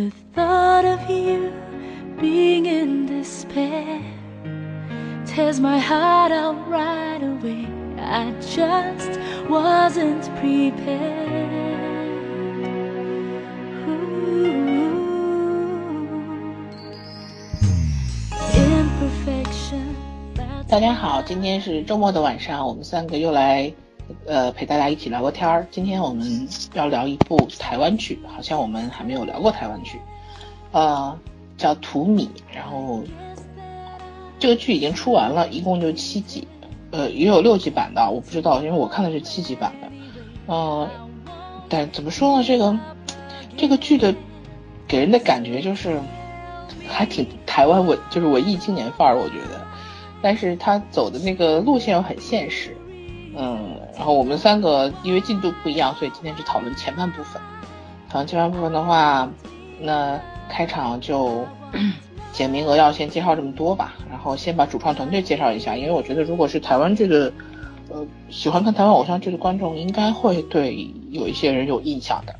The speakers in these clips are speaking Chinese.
The thought of you being in despair tears my heart out right away. I just wasn't prepared. Ooh. Imperfection. that's 大家好，今天是周末的晚上，我们三个又来 呃陪大家一起聊个天儿。今天我们要聊一部台湾剧，好像我们还没有聊过台湾剧，呃，叫《荼蘼》，然后这个剧已经出完了，一共就七集，呃，也有六集版的，我不知道，因为我看的是七集版的，呃，但怎么说呢，这个这个剧的给人的感觉就是还挺台湾文，就是文艺青年范儿，我觉得。但是他走的那个路线又很现实，嗯，然后我们三个因为进度不一样，所以今天只讨论前半部分。讨论前半部分的话，那开场就 简明扼要，先介绍这么多吧。然后先把主创团队介绍一下，因为我觉得如果是台湾剧的，呃，喜欢看台湾偶像剧的观众，应该会对有一些人有印象的。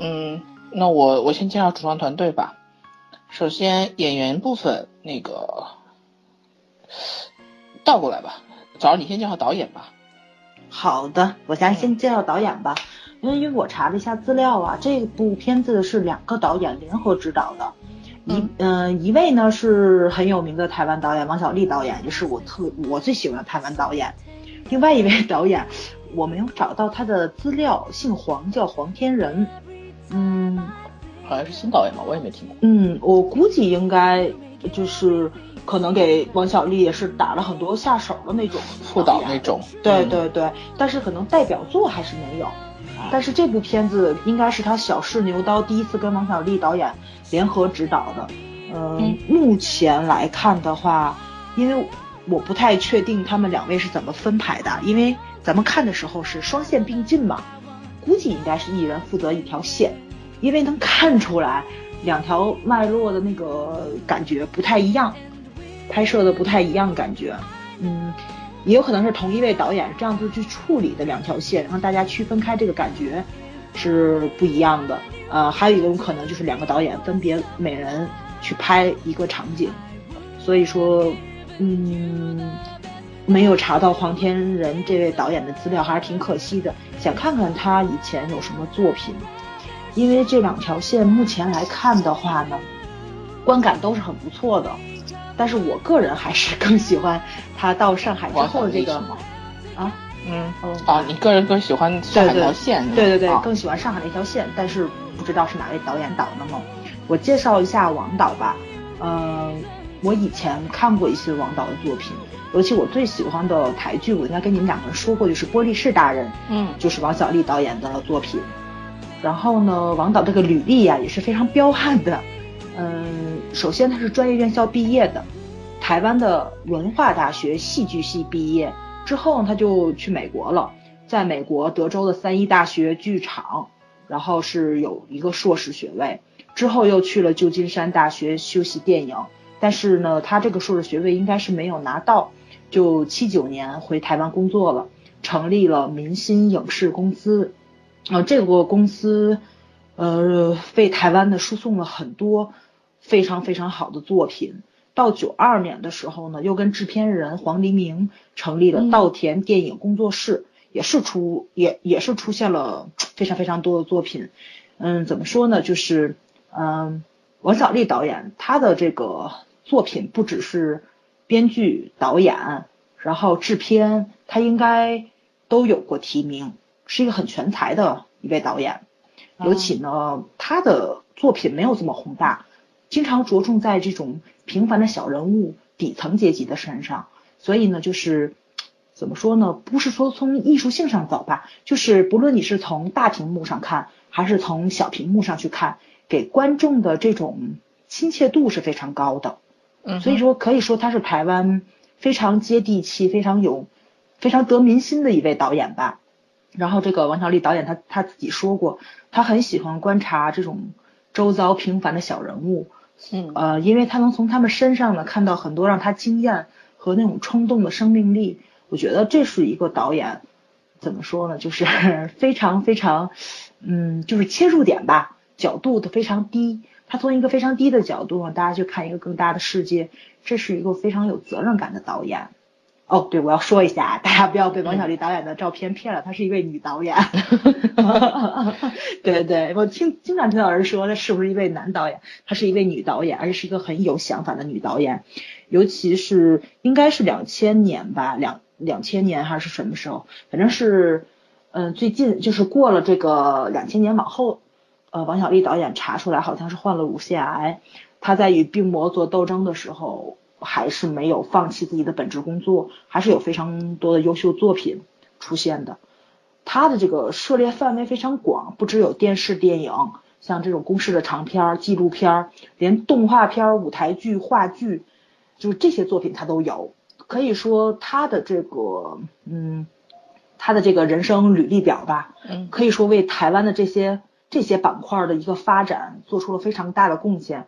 嗯，那我我先介绍主创团队吧。首先演员部分，那个倒过来吧，早上你先介绍导演吧。好的，我先先介绍导演吧，因为因为我查了一下资料啊，这部片子是两个导演联合执导的，一嗯、一位呢是很有名的台湾导演王小利导演，也是我特我最喜欢的台湾导演，另外一位 导演我没有找到他的资料，姓黄，叫黄天仁，嗯好像是新导演吧，我也没听过。嗯，我估计应该就是可能给王小利也是打了很多下手的那种副导那种。对嗯对对，但是可能代表作还是没有。但是这部片子应该是他《小试牛刀》第一次跟王小利导演联合执导的。嗯嗯，目前来看的话，因为我不太确定他们两位是怎么分排的，因为咱们看的时候是双线并进嘛，估计应该是一人负责一条线，因为能看出来两条脉络的那个感觉不太一样，拍摄的不太一样感觉，嗯，也有可能是同一位导演这样子去处理的两条线，让大家区分开这个感觉是不一样的。呃，还有一种可能就是两个导演分别每人去拍一个场景，所以说，嗯，没有查到黄天仁这位导演的资料，还是挺可惜的。想看看他以前有什么作品，因为这两条线目前来看的话呢，观感都是很不错的。但是我个人还是更喜欢他到上海之后的这个啊，嗯哦啊，你个人更喜欢上海对对条线？对对对，啊更喜欢上海那条线，但是不知道是哪位导演导的呢。我介绍一下王导吧，嗯、我以前看过一些王导的作品，尤其我最喜欢的台剧，我应该跟你们两个人说过，就是《玻璃市大人》，嗯就是王小利导演的作品。然后呢，王导这个履历呀、也是非常彪悍的。嗯，首先他是专业院校毕业的，台湾的文化大学戏剧系毕业，之后他就去美国了，在美国德州的三一大学剧场，然后是有一个硕士学位，之后又去了旧金山大学修习电影，但是呢他这个硕士学位应该是没有拿到，就七九年回台湾工作了，成立了明星影视公司，呃，这个公司，呃，为台湾的输送了很多非常非常好的作品。到九二年的时候呢，又跟制片人黄黎明成立了稻田电影工作室，也是出也也是出现了非常非常多的作品。嗯，怎么说呢？就是嗯，王小利导演他的这个作品不只是编剧、导演，然后制片，他应该都有过提名，是一个很全才的一位导演。尤其呢，他的作品没有这么宏大，经常着重在这种平凡的小人物、底层阶级的身上。所以呢，就是怎么说呢？不是说从艺术性上走吧，就是不论你是从大屏幕上看，还是从小屏幕上去看，给观众的这种亲切度是非常高的。嗯，所以说可以说他是台湾非常接地气、非常有、非常得民心的一位导演吧。然后这个王小利导演他他自己说过，他很喜欢观察这种周遭平凡的小人物，嗯呃，因为他能从他们身上呢看到很多让他惊艳和那种冲动的生命力，我觉得这是一个导演怎么说呢，就是 非常非常，嗯，就是切入点吧，角度都非常低，他从一个非常低的角度让大家去看一个更大的世界，这是一个非常有责任感的导演。哦，对，我要说一下，大家不要被王小利导演的照片骗了，她是一位女导演。对对，我听经常听到人说，她是不是一位男导演？她是一位女导演，而且是一个很有想法的女导演。尤其是应该是两千年吧，两两千年还是什么时候？反正是，嗯、最近就是过了这个两千年往后，呃，王小利导演查出来好像是患了乳腺癌，她在与病魔做斗争的时候，还是没有放弃自己的本职工作，还是有非常多的优秀作品出现的。他的这个涉猎范围非常广，不只有电视、电影，像这种公式的长片儿、纪录片儿，连动画片儿、舞台剧、话剧，就是这些作品他都有。可以说他的这个，嗯，他的这个人生履历表吧，嗯可以说为台湾的这些这些板块的一个发展做出了非常大的贡献。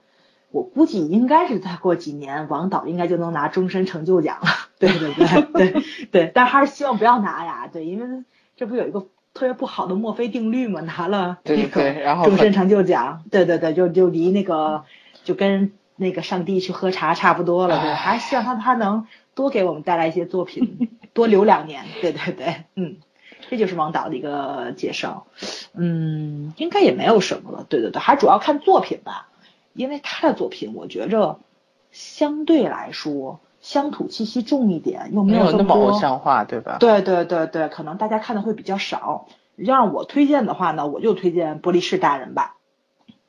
我估计应该是再过几年，王导应该就能拿终身成就奖了。对对对对对，但还是希望不要拿呀。对，因为这不有一个特别不好的墨菲定律嘛，拿了对那个对然后终身成就奖，对对对，就就离那个就跟那个上帝去喝茶差不多了。对，还是希望他他能多给我们带来一些作品，多留两年。对对对，嗯。这就是王导的一个介绍，嗯，应该也没有什么了，对对对，还主要看作品吧，因为他的作品我觉着相对来说乡土气息重一点，又没有那么偶像化，对吧？对对对对，可能大家看的会比较少。要让我推荐的话呢，我就推荐玻璃市大人吧。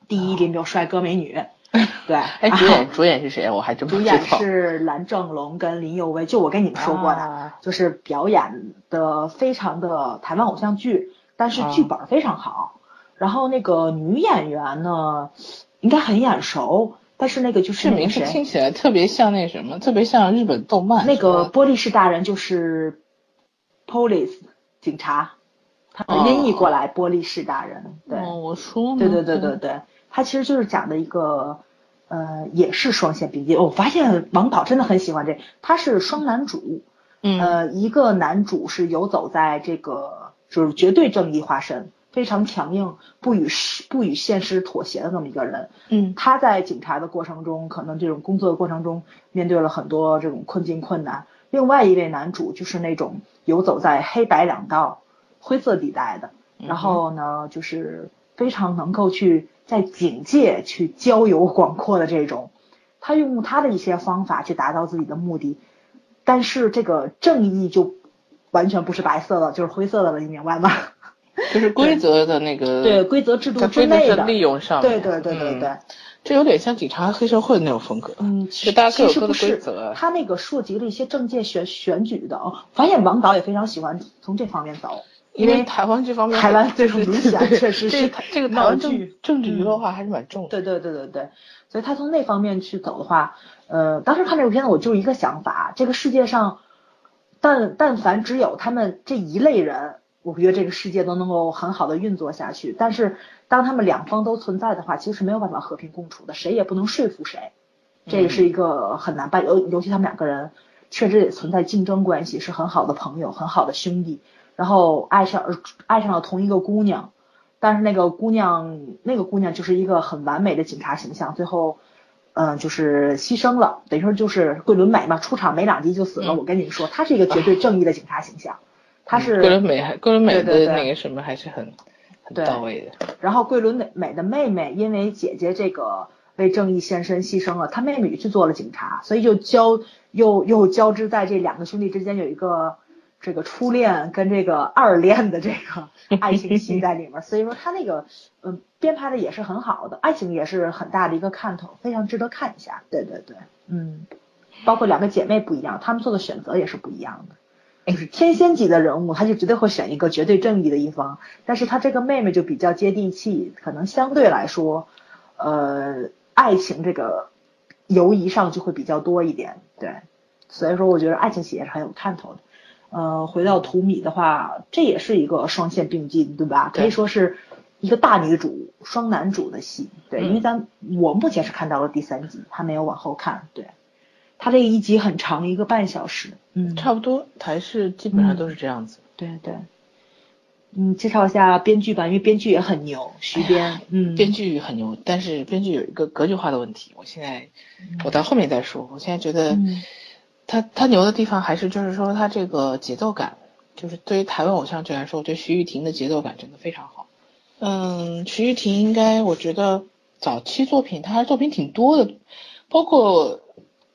第一里面有帅哥美女，对，哎，主演主演是谁？我还真不主演知道。是蓝正龙跟林佑威，就我跟你们说过的，啊就是表演的非常的台湾偶像剧，但是啊剧本非常好。然后那个女演员呢，应该很眼熟，但是那个就是这名那个谁，字听起来特别像那什么，特别像日本动漫。那个玻璃市大人就是 police 警察，他的音译过来玻璃市大人，对。哦，我说呢对对对对对，他其实就是讲的一个，呃，也是双线并进。我发现王导真的很喜欢这，他是双男主，嗯呃，一个男主是游走在这个就是绝对正义化身，非常强硬，不与世不与现实妥协的那么一个人。嗯他在警察的过程中，可能这种工作的过程中，面对了很多这种困境困难。另外一位男主就是那种游走在黑白两道灰色地带的，然后呢，就是非常能够去在警界去交友广阔的这种，他用他的一些方法去达到自己的目的，但是这个正义就完全不是白色的，就是灰色的了，你明白吗？就是规则的那个对规则制度之内的规则的利用上面。对对对对对。嗯这有点像警察黑社会那种风格。嗯，其实大家各有各的规则。他那个涉及了一些政界选选举的哦。发现王导也非常喜欢从这方面走，因为台湾这方面，台湾这种对明显确实是这个这个台湾政剧政治娱乐嗯化还是蛮重的。对对对对对，所以他从那方面去走的话，呃，当时看这部片子我就一个想法，这个世界上，但但凡只有他们这一类人，我觉得这个世界都能够很好的运作下去。但是当他们两方都存在的话，其实是没有办法和平共处的，谁也不能说服谁，这个是一个很难办，尤尤其他们两个人确实也存在竞争关系，是很好的朋友，很好的兄弟，然后爱上爱上了同一个姑娘。但是那个姑娘，那个姑娘就是一个很完美的警察形象，最后，嗯、就是牺牲了，等于说就是桂纶镁嘛，出场没两集就死了。嗯我跟你们说，她是一个绝对正义的警察形象，她是桂纶镁还桂纶镁的那个什么还是很很对到位的。然后桂纶镁的妹妹因为姐姐这个为正义献身牺牲了，她妹妹也去做了警察，所以就交又又交织在这两个兄弟之间有一个这个初恋跟这个二恋的这个 爱情戏在里面，所以说他那个嗯编排的也是很好的，爱情也是很大的一个看头，非常值得看一下。对对对，嗯，包括两个姐妹不一样，她们做的选择也是不一样的。就是天仙级的人物，他就绝对会选一个绝对正义的一方，但是他这个妹妹就比较接地气，可能相对来说，呃，爱情这个游移上就会比较多一点，对，所以说我觉得爱情戏也是很有看头的。呃，回到图米的话，这也是一个双线并进，对吧？对可以说是一个大女主双男主的戏，对，嗯。因为咱我目前是看到了第三集，还没有往后看，对，它这个一集很长，一个半小时，嗯，差不多台式基本上都是这样子。对对，嗯，介绍一下编剧吧，因为编剧也很牛，徐编，嗯，编剧很牛，但是编剧有一个格局化的问题，我现在我到后面再说。我现在觉得嗯他他牛的地方还是就是说他这个节奏感，就是对于台湾偶像剧来说，我觉得徐玉婷的节奏感真的非常好。嗯，徐玉婷应该我觉得早期作品他作品挺多的，包括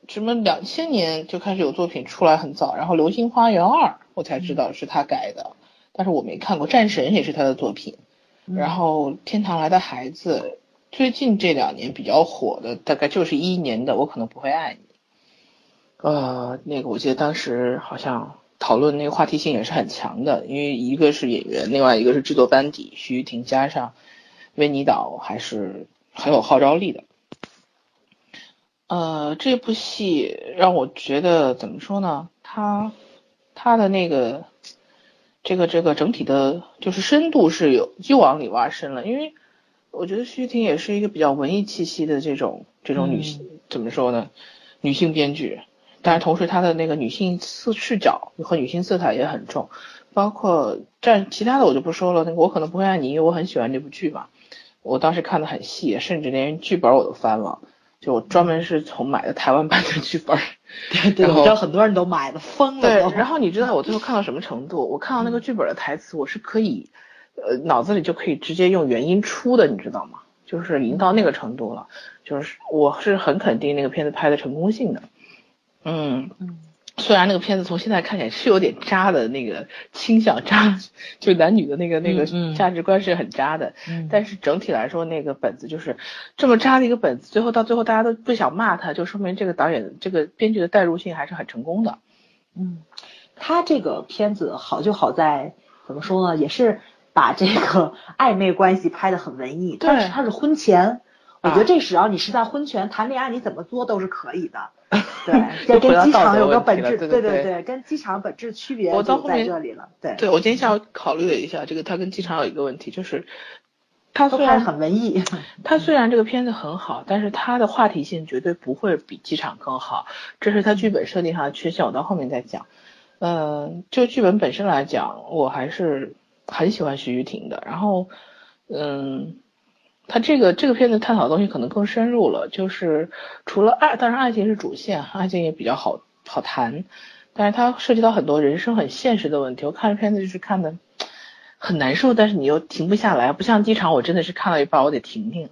什么两千年就开始有作品出来很早，然后《流星花园二》我才知道是他改的，但是我没看过，《战神》也是他的作品。嗯然后《天堂来的孩子》最近这两年比较火的，大概就是一一年的《我可能不会爱你》。呃，那个我记得当时好像讨论那个话题性也是很强的，因为一个是演员，另外一个是制作班底，徐誉庭加上威尼导还是很有号召力的。呃，这部戏让我觉得怎么说呢？它它的那个这个这个整体的，就是深度是有又往里挖深了，因为我觉得徐婷也是一个比较文艺气息的这种这种女性，怎么说呢？女性编剧，但是同时她的那个女性视视角和女性色彩也很重，包括但其他的我就不说了。那个我可能不会爱你，因为我很喜欢这部剧嘛，我当时看的很细，甚至连剧本我都翻了。就我专门是从买的台湾版的剧本，对对，我知道很多人都买了疯了对，然后你知道我最后看到什么程度？我看到那个剧本的台词，我是可以，呃，脑子里就可以直接用原音出的，你知道吗？就是已经到那个程度了，就是我是很肯定那个片子拍的成功性的，嗯。嗯虽然那个片子从现在看起来是有点渣的那个倾向渣，就男女的那个那个价值观是很渣的，嗯但是整体来说那个本子就是这么渣的一个本子，最后到最后大家都不想骂他，就说明这个导演这个编剧的代入性还是很成功的。嗯，他这个片子好就好在怎么说呢，也是把这个 暧昧关系拍得很文艺，对但是他是婚前。我觉啊得这只要你是在婚前谈恋爱，你怎么做都是可以的。对，又这跟机场有个本质，对对对对，跟机场本质区别就我到后面在这里了。对，对我今天下午考虑了一下，这个他跟机场有一个问题，就是他虽然很文艺。他虽然这个片子很好，但是他的话题性绝对不会比机场更好，这是他剧本设定上的缺陷，我到后面再讲。嗯、就剧本本身来讲，我还是很喜欢徐玉婷的。然后，嗯，他这个这个片子探讨的东西可能更深入了，就是除了爱，当然爱情是主线，爱情也比较好好谈，但是它涉及到很多人生很现实的问题。我看这片子就是看的很难受，但是你又停不下来，不像机场，我真的是看到一半我得停停。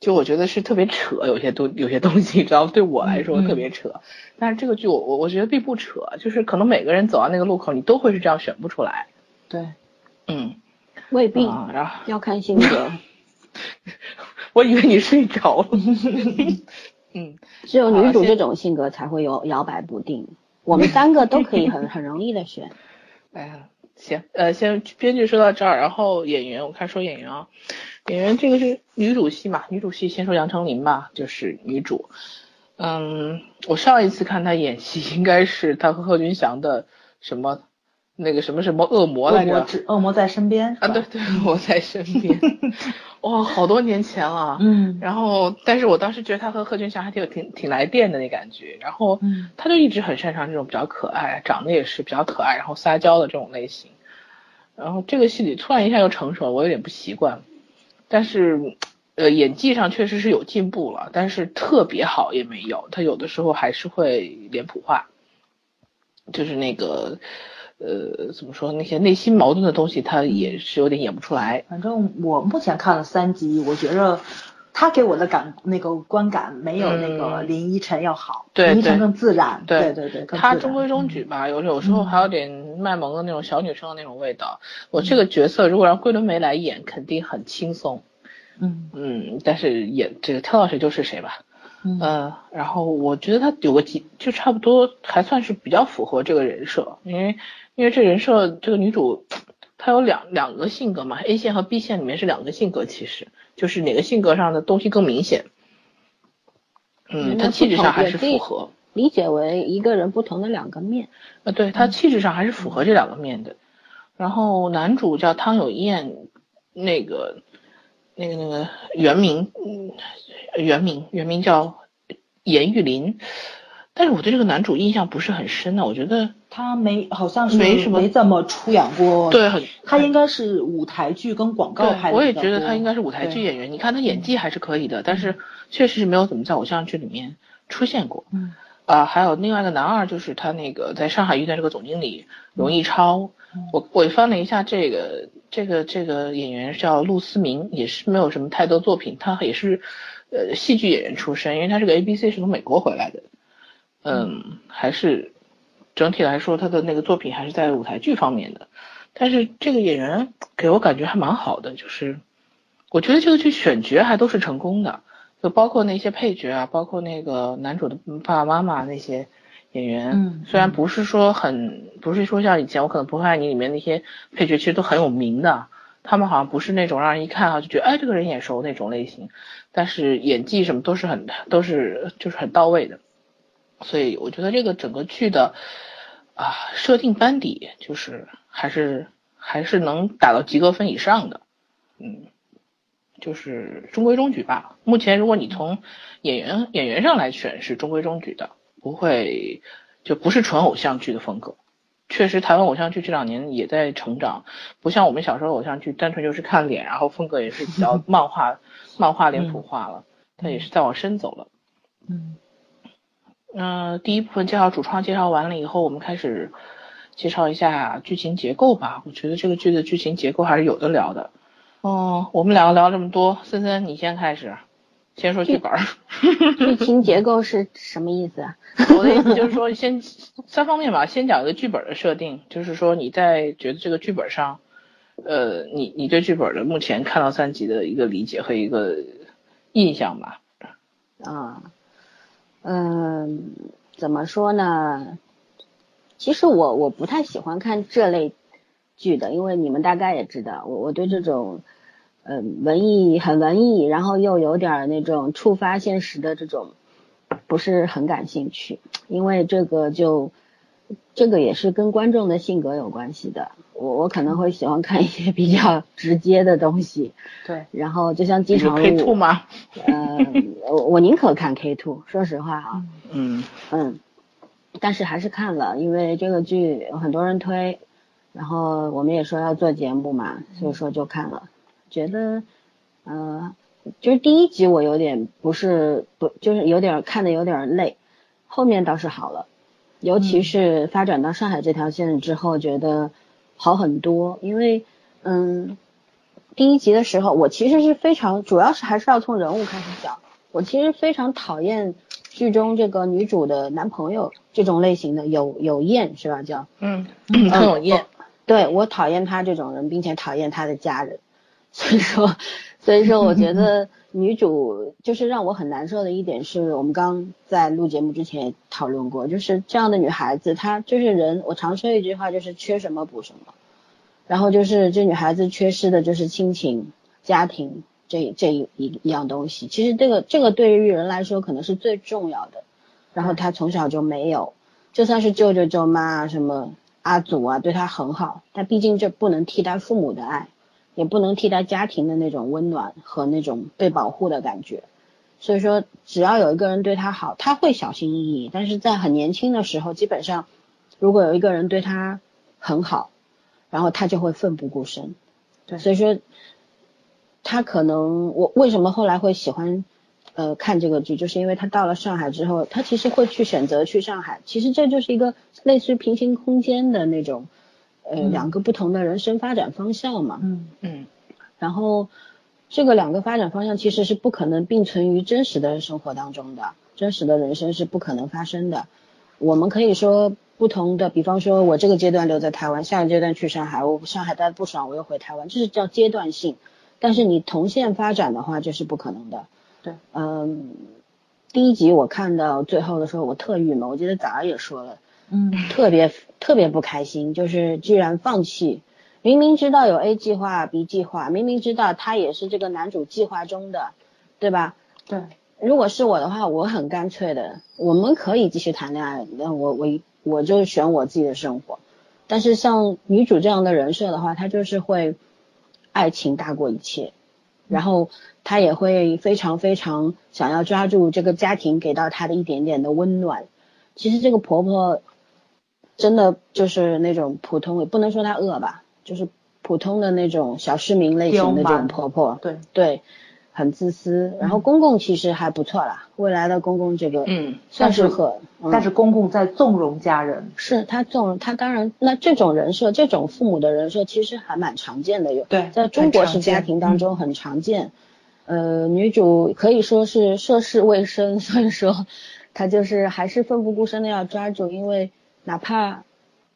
就我觉得是特别扯，有些东有些东西，你知道，对我来说特别扯。但是这个剧我我我觉得并不扯，就是可能每个人走到那个路口，你都会是这样选不出来。对，嗯，未必啊，然后要看性格，我以为你睡着了。嗯，只有女主这种性格才会有摇摆不定。我们三个都可以很 很容易的选。哎呀，行，呃，先编剧说到这儿，然后演员，我看说演员啊，演员这个是女主戏嘛，女主戏先说杨丞琳吧，就是女主。嗯，我上一次看她演戏，应该是她和贺军翔的什么那个什么什么恶魔来着？恶魔在身边啊，对，对，我在身边。哇，好多年前了。嗯然后，但是我当时觉得他和贺军翔还挺有挺挺来电的那感觉，然后嗯他就一直很擅长这种比较可爱，长得也是比较可爱，然后撒娇的这种类型。然后这个戏里突然一下又成熟了，我有点不习惯。但是，呃，演技上确实是有进步了，但是特别好也没有，他有的时候还是会脸谱化，就是那个，呃，怎么说那些内心矛盾的东西，他也是有点演不出来。反正我目前看了三集，我觉着他给我的感那个观感没有那个嗯林依晨要好，对对林依晨更自然，对对对他中规中矩吧，有有时候嗯还有点卖萌的那种小女生的那种味道。我这个角色如果让桂纶镁来演，肯定很轻松。嗯嗯，但是演这个挑到谁就是谁吧。嗯嗯，然后我觉得他有个几就差不多还算是比较符合这个人设，因为因为这人设这个女主她有两两个性格嘛，A 线和 B 线里面是两个性格，其实就是哪个性格上的东西更明显。嗯，她气质上还是符合。理解为一个人不同的两个面。呃，对她气质上还是符合这两个面的。然后男主叫汤有燕，那个那个那个原名，嗯，原名原名叫严玉林，但是我对这个男主印象不是很深的，我觉得他没好像是没什么没怎么出演过，对很他应该是舞台剧跟广告对拍的，我也觉得他应该是舞台剧演员。你看他演技还是可以的，但是确实是没有怎么在偶像剧里面出现过。嗯啊、还有另外一个男二，就是他那个在上海遇见这个总经理荣毅超。嗯我我翻了一下这个这个这个演员叫陆思明，也是没有什么太多作品，他也是呃戏剧演员出身，因为他这个 A B C 是从美国回来的。嗯，还是整体来说他的那个作品还是在舞台剧方面的。但是这个演员给我感觉还蛮好的，就是我觉得这个剧选角还都是成功的，就包括那些配角啊，包括那个男主的爸爸妈妈那些演员，嗯虽然不是说很，不是说像以前我可能不会爱你里面那些配角，其实都很有名的，他们好像不是那种让人一看啊就觉得哎这个人眼熟那种类型，但是演技什么都是很都是就是很到位的，所以我觉得这个整个剧的啊设定班底就是还是还是能打到及格分以上的，嗯，就是中规中矩吧。目前如果你从演员演员上来选是中规中矩的，不会就不是纯偶像剧的风格。确实，台湾偶像剧这两年也在成长，不像我们小时候偶像剧单纯就是看脸，然后风格也是比较 漫画漫画脸谱化了，它也是在往深走了。嗯嗯、第一部分介绍主创介绍完了以后，我们开始介绍一下剧情结构吧。我觉得这个剧的剧情结构还是有的聊的。嗯，我们两个聊这么多，森森你先开始，先说剧本儿。剧情结构是什么意思啊？我的意思就是说，先三方面吧，先讲一个剧本的设定，就是说你在觉得这个剧本上，呃，你你对剧本的目前看到三集的一个理解和一个印象吧。啊，嗯，嗯怎么说呢？其实我我不太喜欢看这类剧的，因为你们大概也知道，我我对这种嗯文艺很文艺，然后又有点那种触发现实的这种不是很感兴趣，因为这个就这个也是跟观众的性格有关系的。我我可能会喜欢看一些 比较直接的东西，对，然后就像《机场 K two》吗？呃，我我宁可看 K two，说实话啊，嗯嗯，但是还是看了，因为这个剧有很多人推，然后我们也说要做节目嘛，所以说就看了，觉得，呃，就是第一集我有点不是不就是有点看的有点累，后面倒是好了，尤其是发展到上海这条线之后，觉得好很多，因为嗯，第一集的时候我其实是非常主要是还是要从人物开始讲，我其实非常讨厌剧中这个女主的男朋友这种类型的，有有厌是吧？叫嗯，很有厌。对我讨厌他这种人，并且讨厌他的家人，所以说，所以说我觉 得女主就是让我很难受的一点是，我们刚在录节目之前也讨论过，就是这样的女孩子，她就是人，我常说一句话，就是缺什么补什么，然后就是这女孩子缺失的就是亲情、家庭这这一一一样东西，其实这个这个对于人来说可能是最重要的，然后她从小就没有，就算是舅舅舅妈啊什么。阿祖啊，对她很好，但毕竟这不能替代父母的爱，也不能替代家庭的那种温暖和那种被保护的感觉。所以说，只要有一个人对他好，他会小心翼翼。但是在很年轻的时候，基本上如果有一个人对他很好，然后他就会奋不顾身。对所以说他可能我为什么后来会喜欢呃看这个剧，就是因为他到了上海之后，他其实会去选择去上海。其实这就是一个类似于平行空间的那种呃、嗯两个不同的人生发展方向嘛。嗯嗯然后这个两个发展方向其实是不可能并存于真实的生活当中的，真实的人生是不可能发生的。我们可以说不同的，比方说我这个阶段留在台湾，下个阶段去上海，我上海待不爽，我又回台湾，这是叫阶段性。但是你同线发展的话，这是不可能的。对，嗯，第一集我看到最后的时候，我特郁闷，我记得早上也说了，嗯特别特别不开心，就是居然放弃。明明知道有 A 计划、B 计划，明明知道他也是这个男主计划中的，对吧？对，如果是我的话，我很干脆的，我们可以继续谈恋爱，那我我我就选我自己的生活。但是像女主这样的人设的话，她就是会爱情大过一切，然后她也会非常非常想要抓住这个家庭给到她的一点点的温暖。其实这个婆婆真的就是那种普通，也不能说她恶吧，就是普通的那种小市民类型的这种婆婆。对对，很自私。然后公公其实还不错啦，未来的公公这个嗯，算是很，嗯但是公公在纵容家人，是他纵容，他当然，那这种人设，这种父母的人设其实还蛮常见的，有对在中国式家庭当中很常见。呃，女主可以说是涉世未深，所以说她就是还是奋不顾身的要抓住，因为哪怕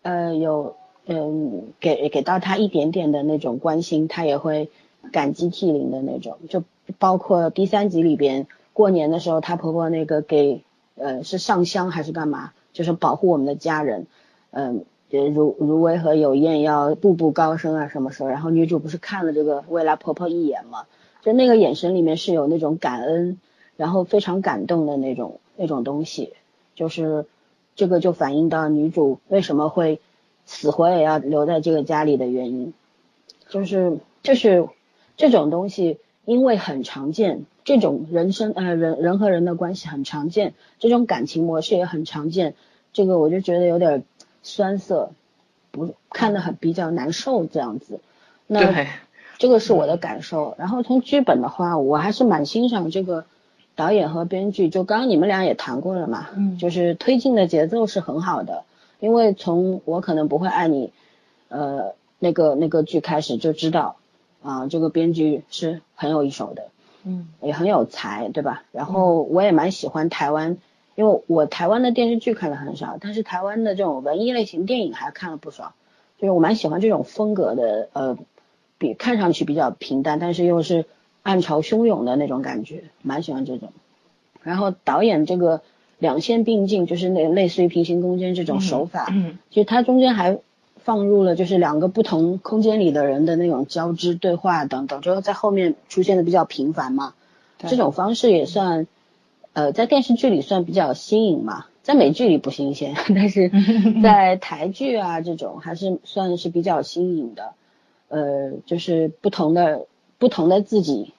呃有嗯给给到她一点点的那种关心，她也会感激涕零的那种。就包括第三集里边过年的时候，她婆婆那个给呃是上香还是干嘛，就是保护我们的家人，嗯、如如维和有燕要步步高升啊什么时候，然后女主不是看了这个未来婆婆一眼嘛，就那个眼神里面是有那种感恩，然后非常感动的那种那种东西，就是这个就反映到女主为什么会死活也要留在这个家里的原因，就是就是这种东西，因为很常见，这种人生呃人人和人的关系很常见，这种感情模式也很常见，这个我就觉得有点酸涩，不看得很比较难受这样子。那对，这个是我的感受。然后从剧本的话，我还是蛮欣赏这个导演和编剧。就刚刚你们俩也谈过了嘛，嗯就是推进的节奏是很好的。因为从我可能不会爱你，呃，那个那个剧开始就知道，啊、这个编剧是很有一手的，嗯也很有才，对吧？然后我也蛮喜欢台湾，因为我台湾的电视剧看的很少，但是台湾的这种文艺类型电影还看了不少，就是我蛮喜欢这种风格的，呃，比看上去比较平淡，但是又是暗潮汹涌的那种感觉，蛮喜欢这种。然后导演这个两线并进，就是那类似于平行空间这种手法，嗯其实它中间还放入了就是两个不同空间里的人的那种交织对话等等，之后在后面出现的比较频繁嘛。对这种方式也算，呃，在电视剧里算比较新颖嘛，在美剧里不新鲜，但是 在台剧啊这种还是算是比较新颖的。呃，就是不同的不同的自己，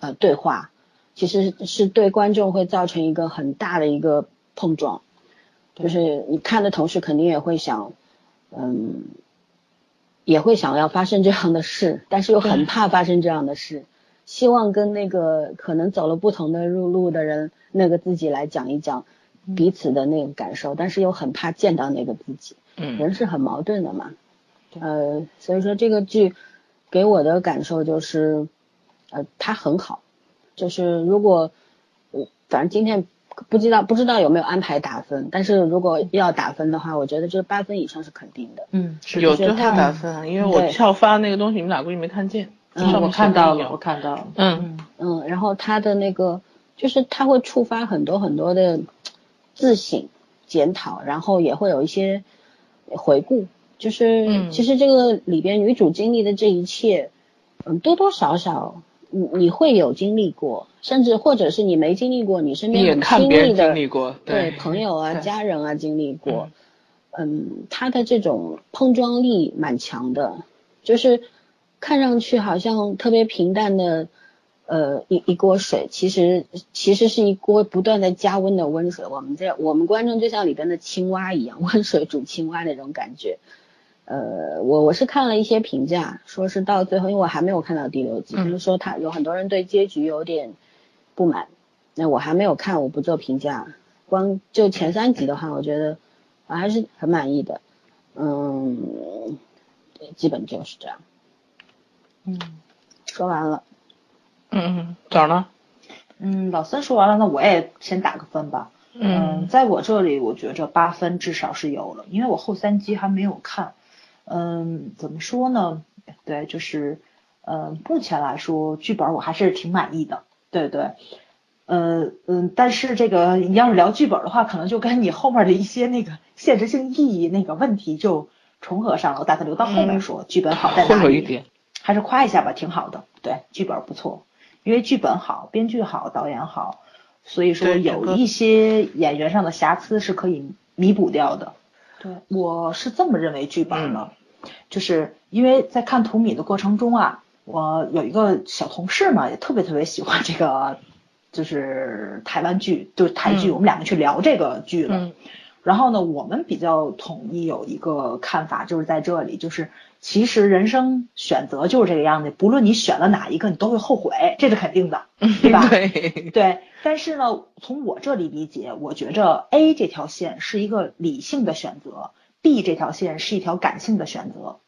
呃，对话，其实是对观众会造成一个很大的一个碰撞。就是你看的同时，肯定也会想，嗯，也会想要发生这样的事，但是又很怕发生这样的事，希望跟那个可能走了不同的路路的人，那个自己来讲一讲彼此的那个感受，但是又很怕见到那个自己，嗯人是很矛盾的嘛。对呃，所以说这个剧给我的感受就是，呃，他很好，就是如果，我反正今天不知道不知道有没有安排打分，但是如果要打分的话，我觉得这八分以上是肯定的。嗯，是有最后打分，因为我跳发那个东西，你们俩估计没看见。嗯我看到了，我看到了，嗯嗯，然后他的那个就是他会触发很多很多的自省、检讨，然后也会有一些回顾。就是、嗯其实这个里边女主经历的这一切，嗯，多多少少你你会有经历过，甚至或者是你没经历过，你身边很亲看别人密的经历过，对朋友啊、家人啊经历过，嗯，他的这种碰撞力蛮强的，就是看上去好像特别平淡的，呃，一一锅水，其实其实是一锅不断在加温的温水。我们这我们观众就像里边的青蛙一样，温水煮青蛙那种感觉。呃，我我是看了一些评价，说是到最后，因为我还没有看到第六集，嗯就是说他有很多人对结局有点不满。那我还没有看，我不做评价。光就前三集的话，我觉得我还是很满意的。嗯，基本就是这样。嗯说完了，嗯嗯，咋了？嗯，老三说完了，那我也先打个分吧。嗯，在我这里，我觉着八分至少是有了，因为我后三集还没有看。嗯，怎么说呢？对，就是，嗯，目前来说，剧本我还是挺满意的。对对，呃嗯，但是这个你要是聊剧本的话，可能就跟你后面的一些那个现实性意义那个问题就重合上了。我打算留到后面说，剧本好在哪里？一点。还是夸一下吧，挺好的。对，剧本不错，因为剧本好，编剧好，导演好，所以说有一些演员上的瑕疵是可以弥补掉的。对，我是这么认为剧本的，就是因为在看图米的过程中啊，我有一个小同事嘛，也特别特别喜欢这个，就是台湾剧，就是台剧，嗯我们两个去聊这个剧了。嗯然后呢，我们比较统一有一个看法，就是在这里，就是其实人生选择就是这个样子，不论你选了哪一个，你都会后悔，这是肯定的，对吧？对，对。但是呢，从我这里理解，我觉着 A 这条线是一个理性的选择，B 这条线是一条感性的选择，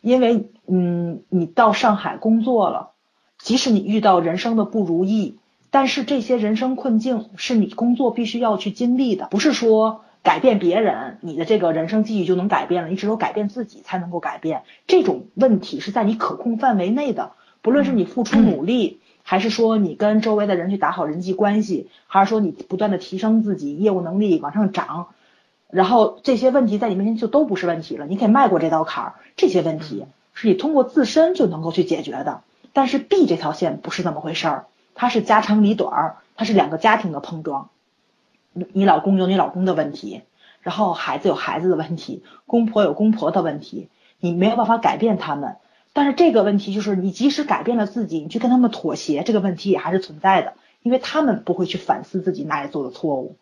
因为嗯，你到上海工作了，即使你遇到人生的不如意，但是这些人生困境是你工作必须要去经历的，不是说改变别人，你的这个人生际遇就能改变了，你只有改变自己才能够改变。这种问题是在你可控范围内的，不论是你付出努力，还是说你跟周围的人去打好人际关系，还是说你不断的提升自己业务能力往上涨，然后这些问题在你面前就都不是问题了，你可以迈过这道坎儿。这些问题是你通过自身就能够去解决的。但是 B 这条线不是那么回事儿，它是家长里短儿，它是两个家庭的碰撞。你你老公有你老公的问题，然后孩子有孩子的问题，公婆有公婆的问题，你没有办法改变他们。但是这个问题就是，你即使改变了自己，你去跟他们妥协，这个问题也还是存在的，因为他们不会去反思自己哪里做的错误。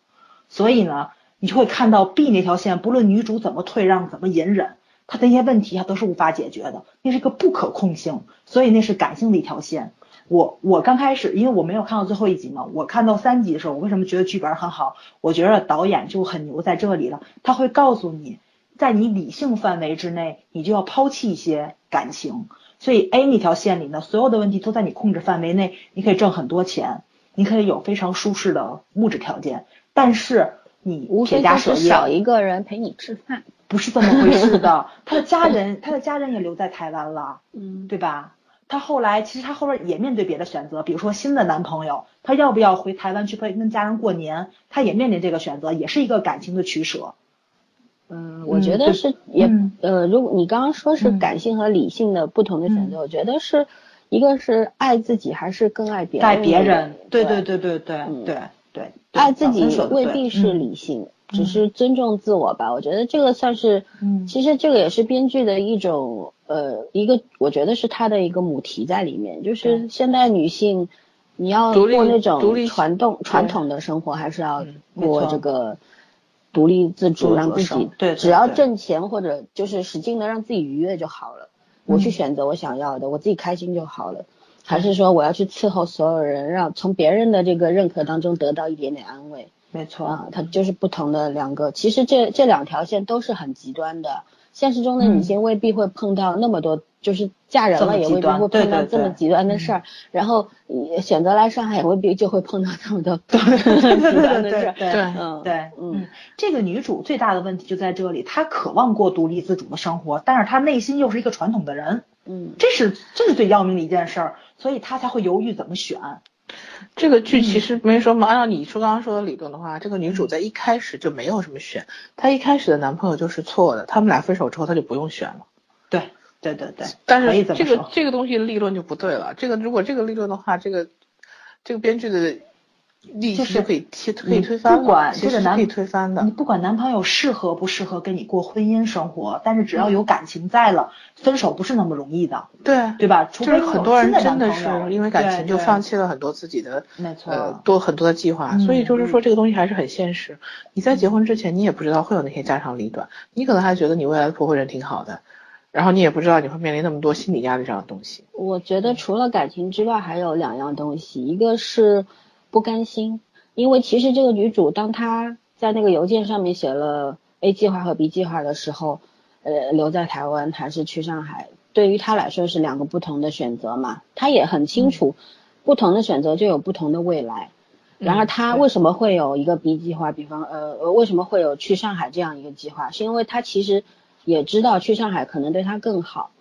所以呢，你就会看到 B 那条线，不论女主怎么退让、怎么隐忍，她的一些问题啊都是无法解决的，那是个不可控性，所以那是感性的一条线。我我刚开始，因为我没有看到最后一集嘛，我看到三集的时候，我为什么觉得剧本很好？我觉得导演就很牛在这里了，他会告诉你，在你理性范围之内，你就要抛弃一些感情。所以 A 那条线里呢，所有的问题都在你控制范围内，你可以挣很多钱，你可以有非常舒适的物质条件，但是你无家舍业，是少一个人陪你吃饭。不是这么回事的。他的家人，他的家人也留在台湾了。嗯，对吧？他后来其实他后边也面对别的选择，比如说新的男朋友，他要不要回台湾去陪跟家人过年？他也面临这个选择，也是一个感情的取舍。嗯，我觉得是也、嗯呃，如果你刚刚说是嗯感性和理性的不同的选择，嗯我觉得是一个是爱自己还是更爱别人？爱别人，对对对对对对嗯对爱自己未必是嗯理性，嗯只是尊重自我吧。我觉得这个算是，嗯其实这个也是编剧的一种呃一个，我觉得是他的一个母题在里面，就是现代女性。你要过那种传统传统的生活，还是要过这个独立自主，让自己对对只要挣钱或者就是使劲的让自己愉悦就好了。我去嗯选择我想要的，我自己开心就好了。还是说我要去伺候所有人，让从别人的这个认可当中得到一点点安慰没错，啊？它就是不同的两个，其实这这两条线都是很极端的。现实中的女性未必会碰到那么多，就是嫁人了也未必会碰到这么极端的事儿，然后呃选择来上海也未必就会碰到这么多 极对对端的事儿。对对对嗯，对，嗯嗯，这个女主最大的问题就在这里，她渴望过独立自主的生活，但是她内心又是一个传统的人，嗯这是这是最要命的一件事儿，所以他才会犹豫怎么选。这个剧其实没说嘛，按照你说刚刚说的理论的话，这个女主在一开始就没有什么选，她一开始的男朋友就是错的，他们俩分手之后她就不用选了。对对对对，但是这个这个东西立论就不对了，这个如果这个立论的话，这个这个编剧的利就是可以推可以推翻了，不管这个男可以推翻的你。不管男朋友适合不适合跟你过婚姻生活，但是只嗯要有感情在了，分手不是那么容易的，对对吧？除就是非很多人真的是因为感情就放弃了很多自己的没错呃多很多的计划，所以就是说嗯这个东西还是很现实。你在结婚之前，你也不知道会有那些家长里短，你可能还觉得你未来的婆婆人挺好的，然后你也不知道你会面临那么多心理压力这样的东西。我觉得除了感情之外，还有两样东西，一个是不甘心，因为其实这个女主当她在那个邮件上面写了 A 计划和 B 计划的时候，呃，留在台湾还是去上海，对于她来说是两个不同的选择嘛，她也很清楚，不同的选择就有不同的未来。然而，她为什么会有一个 B 计划？比方，呃，呃为什么会有去上海这样一个计划？是因为她其实也知道去上海可能对她更好，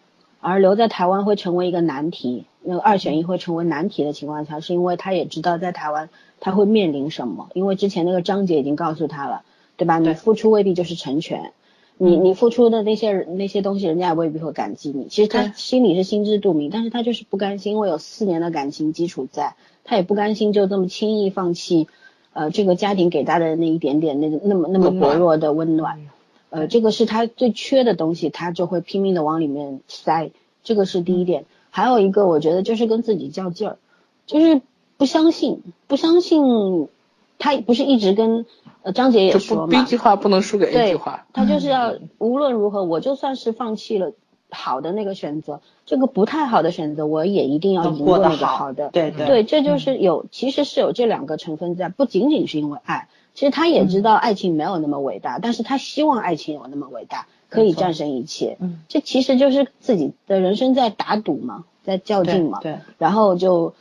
而留在台湾会成为一个难题。那个二选一会成为难题的情况下，是因为他也知道在台湾他会面临什么，因为之前那个章节已经告诉他了，对吧？你付出未必就是成全，你你付出的那些那些东西，人家也未必会感激你。其实他心里是心知肚明，但是他就是不甘心，因为有四年的感情基础在，他也不甘心就这么轻易放弃，呃，这个家庭给他的那一点点那个那么那么薄弱的温暖。呃，这个是他最缺的东西，他就会拼命的往里面塞，这个是第一点。还有一个我觉得就是跟自己较劲儿，就是不相信，不相信他不是一直跟呃张姐也说嘛 B 计划不能输给 A 对计划。他就是要无论如何，我就算是放弃了好的那个选择，这个不太好的选择，我也一定要赢过那个好的。对对对，这就是有，其实是有这两个成分在，不仅仅是因为爱，其实他也知道爱情没有那么伟大，但是他希望爱情有那么伟大，可以战胜一切。嗯，这其实就是自己的人生在打赌嘛，在较劲嘛。对，然后就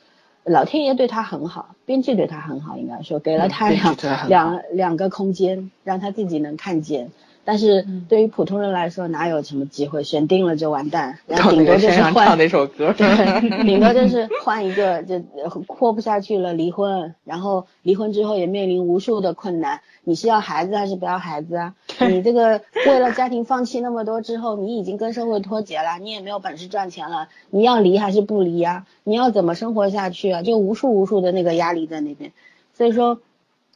老天爷对他很好，编剧对他很好，应该说给了嗯他两、两两个空间，让他自己能看见。但是嗯对于普通人来说，哪有什么机会？选定了就完蛋，然后顶多就是换那首歌。对，顶多就是换一个，就呃活不下去了，离婚，然后离婚之后也面临无数的困难。你是要孩子还是不要孩子啊？你这个为了家庭放弃那么多之后，你已经跟社会脱节了，你也没有本事赚钱了，你要离还是不离啊、你要怎么生活下去啊？就无数无数的那个压力在那边，所以说，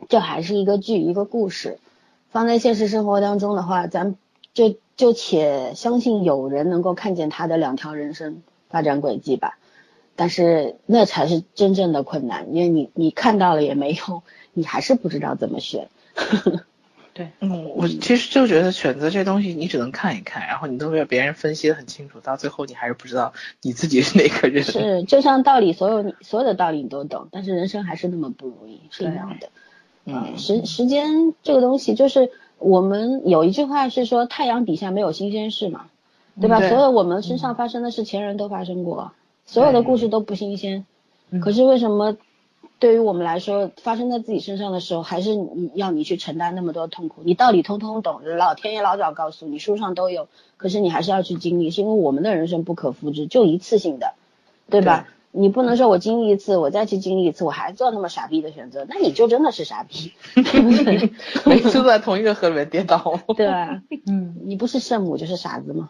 这还是一个剧，一个故事。放在现实生活当中的话，咱就就且相信有人能够看见他的两条人生发展轨迹吧。但是那才是真正的困难，因为你你看到了也没用，你还是不知道怎么选。对，嗯，我其实就觉得选择这东西，你只能看一看，然后你都被别人分析的很清楚，到最后你还是不知道你自己是哪个人。是，就像道理，所有你所有的道理你都懂，但是人生还是那么不如意，是一样的。嗯，时时间这个东西，就是我们有一句话是说，太阳底下没有新鲜事嘛，对吧？对所有我们身上发生的事，前人都发生过，所有的故事都不新鲜。可是为什么对于我们来说，发生在自己身上的时候，还是你要你去承担那么多痛苦？你道理通通懂，老天爷老早告诉你，书上都有，可是你还是要去经历，是因为我们的人生不可复制，就一次性的，对吧？你不能说我经历一次，我再去经历一次，我还做那么傻逼的选择，那你就真的是傻逼，对不对？每次都在同一个河里面跌倒。对啊，嗯，你不是圣母就是傻子吗。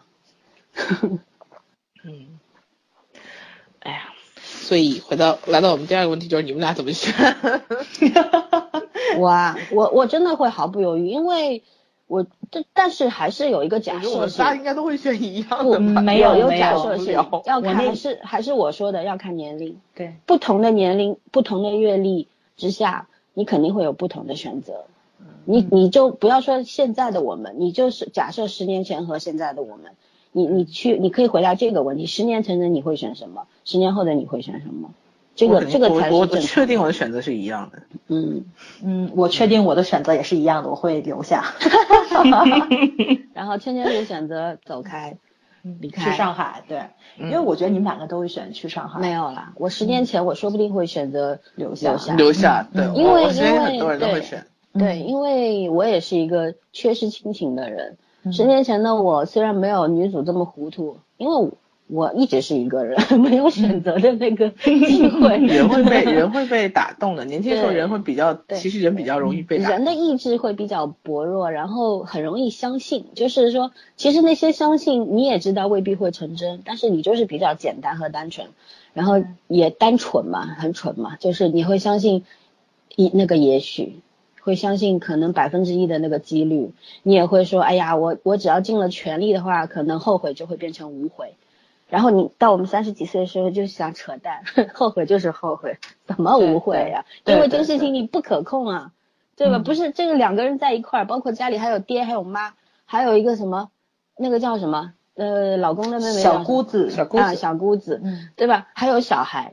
嗯，哎呀，所以回到来到我们第二个问题，就是你们俩怎么选？我啊，我我真的会毫不犹豫，因为我这但是还是有一个假设性们仨，应该都会选一样的吧？没有有假设性无聊，要看还是还是我说的要看年龄，对，不同的年龄、不同的阅历之下，你肯定会有不同的选择。你你就不要说现在的我们，你就是假设十年前和现在的我们，你你去你可以回答这个问题：十年前的你会选什么？十年后的你会选什么？这个这个才我我是正常确定我的选择是一样的。嗯，嗯，我确定我的选择也是一样的，我会留下，然后圈圈是选择走开，离开去上海，对，因为我觉得你们两个都会选去上海，没有啦，我十年前我说不定会选择留下留下。留下，对，因为因为对选。对，因为我也是一个缺失亲情的人。十年前的我虽然没有女主这么糊涂，因为我我一直是一个人，没有选择的那个机会。人会被人会被打动的，年轻时候人会比较，对其实人比较容易被打人的意志会比较薄弱，然后很容易相信。就是说，其实那些相信你也知道未必会成真，但是你就是比较简单和单纯，然后也单纯嘛，很蠢嘛，就是你会相信一那个也许。会相信可能百分之一的那个几率，你也会说，哎呀，我我只要尽了全力的话，可能后悔就会变成无悔。然后你到我们三十几岁的时候就想扯淡，后悔就是后悔，怎么无悔呀、对对因为这个事情你不可控啊，对吧？嗯。不是这个两个人在一块儿，包括家里还有爹还有妈，还有一个什么那个叫什么呃老公的妹妹小姑子，小姑啊子小姑子，嗯，对吧？还有小孩，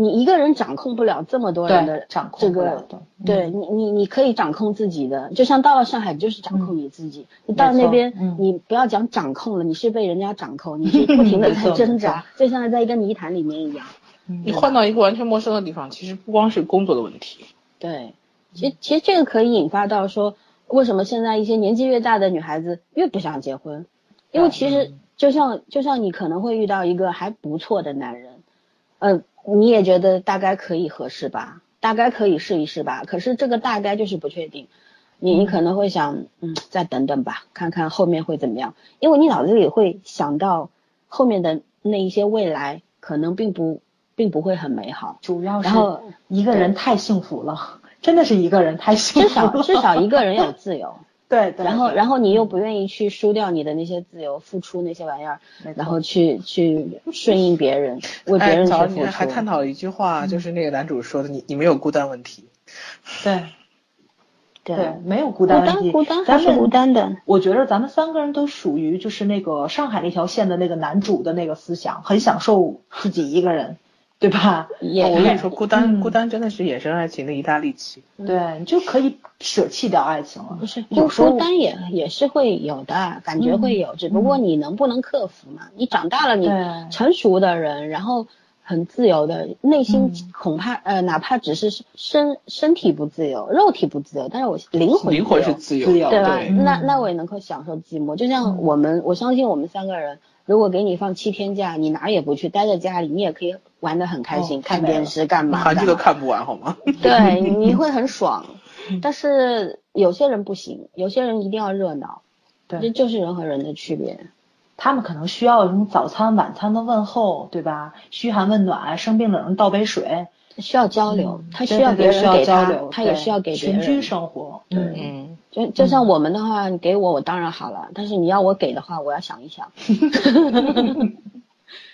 你一个人掌控不了这么多人的掌控这个控不了的，对你，你你可以掌控自己的，就像到了上海，你就是掌控你自己。你到那边，嗯。你不要讲掌控了，你是被人家掌控，你是不停的没错在挣扎，就像在一个泥潭里面一样。你换到一个完全陌生的地方，其实不光是工作的问题，对，其实其实这个可以引发到说，为什么现在一些年纪越大的女孩子越不想结婚？因为其实就像就像你可能会遇到一个还不错的男人，嗯、你也觉得大概可以合适吧，大概可以试一试吧，可是这个大概就是不确定。你你可能会想，嗯，再等等吧，看看后面会怎么样，因为你脑子里会想到后面的那一些未来，可能并不并不会很美好。主要是一个人太幸福了，真的是一个人太幸福了，少至少一个人有自由，对对。然后，然后你又不愿意去输掉你的那些自由，付出那些玩意儿，然后去去顺应别人，为别哎，人去早付出。你还探讨了一句话，嗯就是那个男主说的，你你没有孤单问题。对 对对，没有孤孤单问题，单孤单还咱们是孤单的。我觉得咱们三个人都属于就是那个上海那条线的那个男主的那个思想，很享受自己一个人，对吧？也我跟你说，孤单嗯孤单真的是野生爱情的一大利器。对，你就可以舍弃掉爱情了。不是有时候孤单也也是会有的，感觉会有，只不过你能不能克服嘛？你长大了，你成熟的人，然后很自由的，内心嗯恐怕、呃，哪怕只是身身体不自由，肉体不自由，但是我灵魂灵魂是自由自由对吧？那那我也能够享受寂寞。就像我们，我相信我们三个人，如果给你放七天假，你哪儿也不去，待在家里，你也可以玩得很开心，看电视干嘛的韩剧都看不完好吗？对，你会很爽。但是有些人不行，有些人一定要热闹，对这，就是人和人的区别。他们可能需要什么早餐、晚餐的问候，对吧？嘘寒问暖，生病了人倒杯水，需要交流，他需要别人给他交流，，对他也需要给别人。群居生活，对，嗯，就就像我们的话，你给我我当然好了，但是你要我给的话，我要想一想。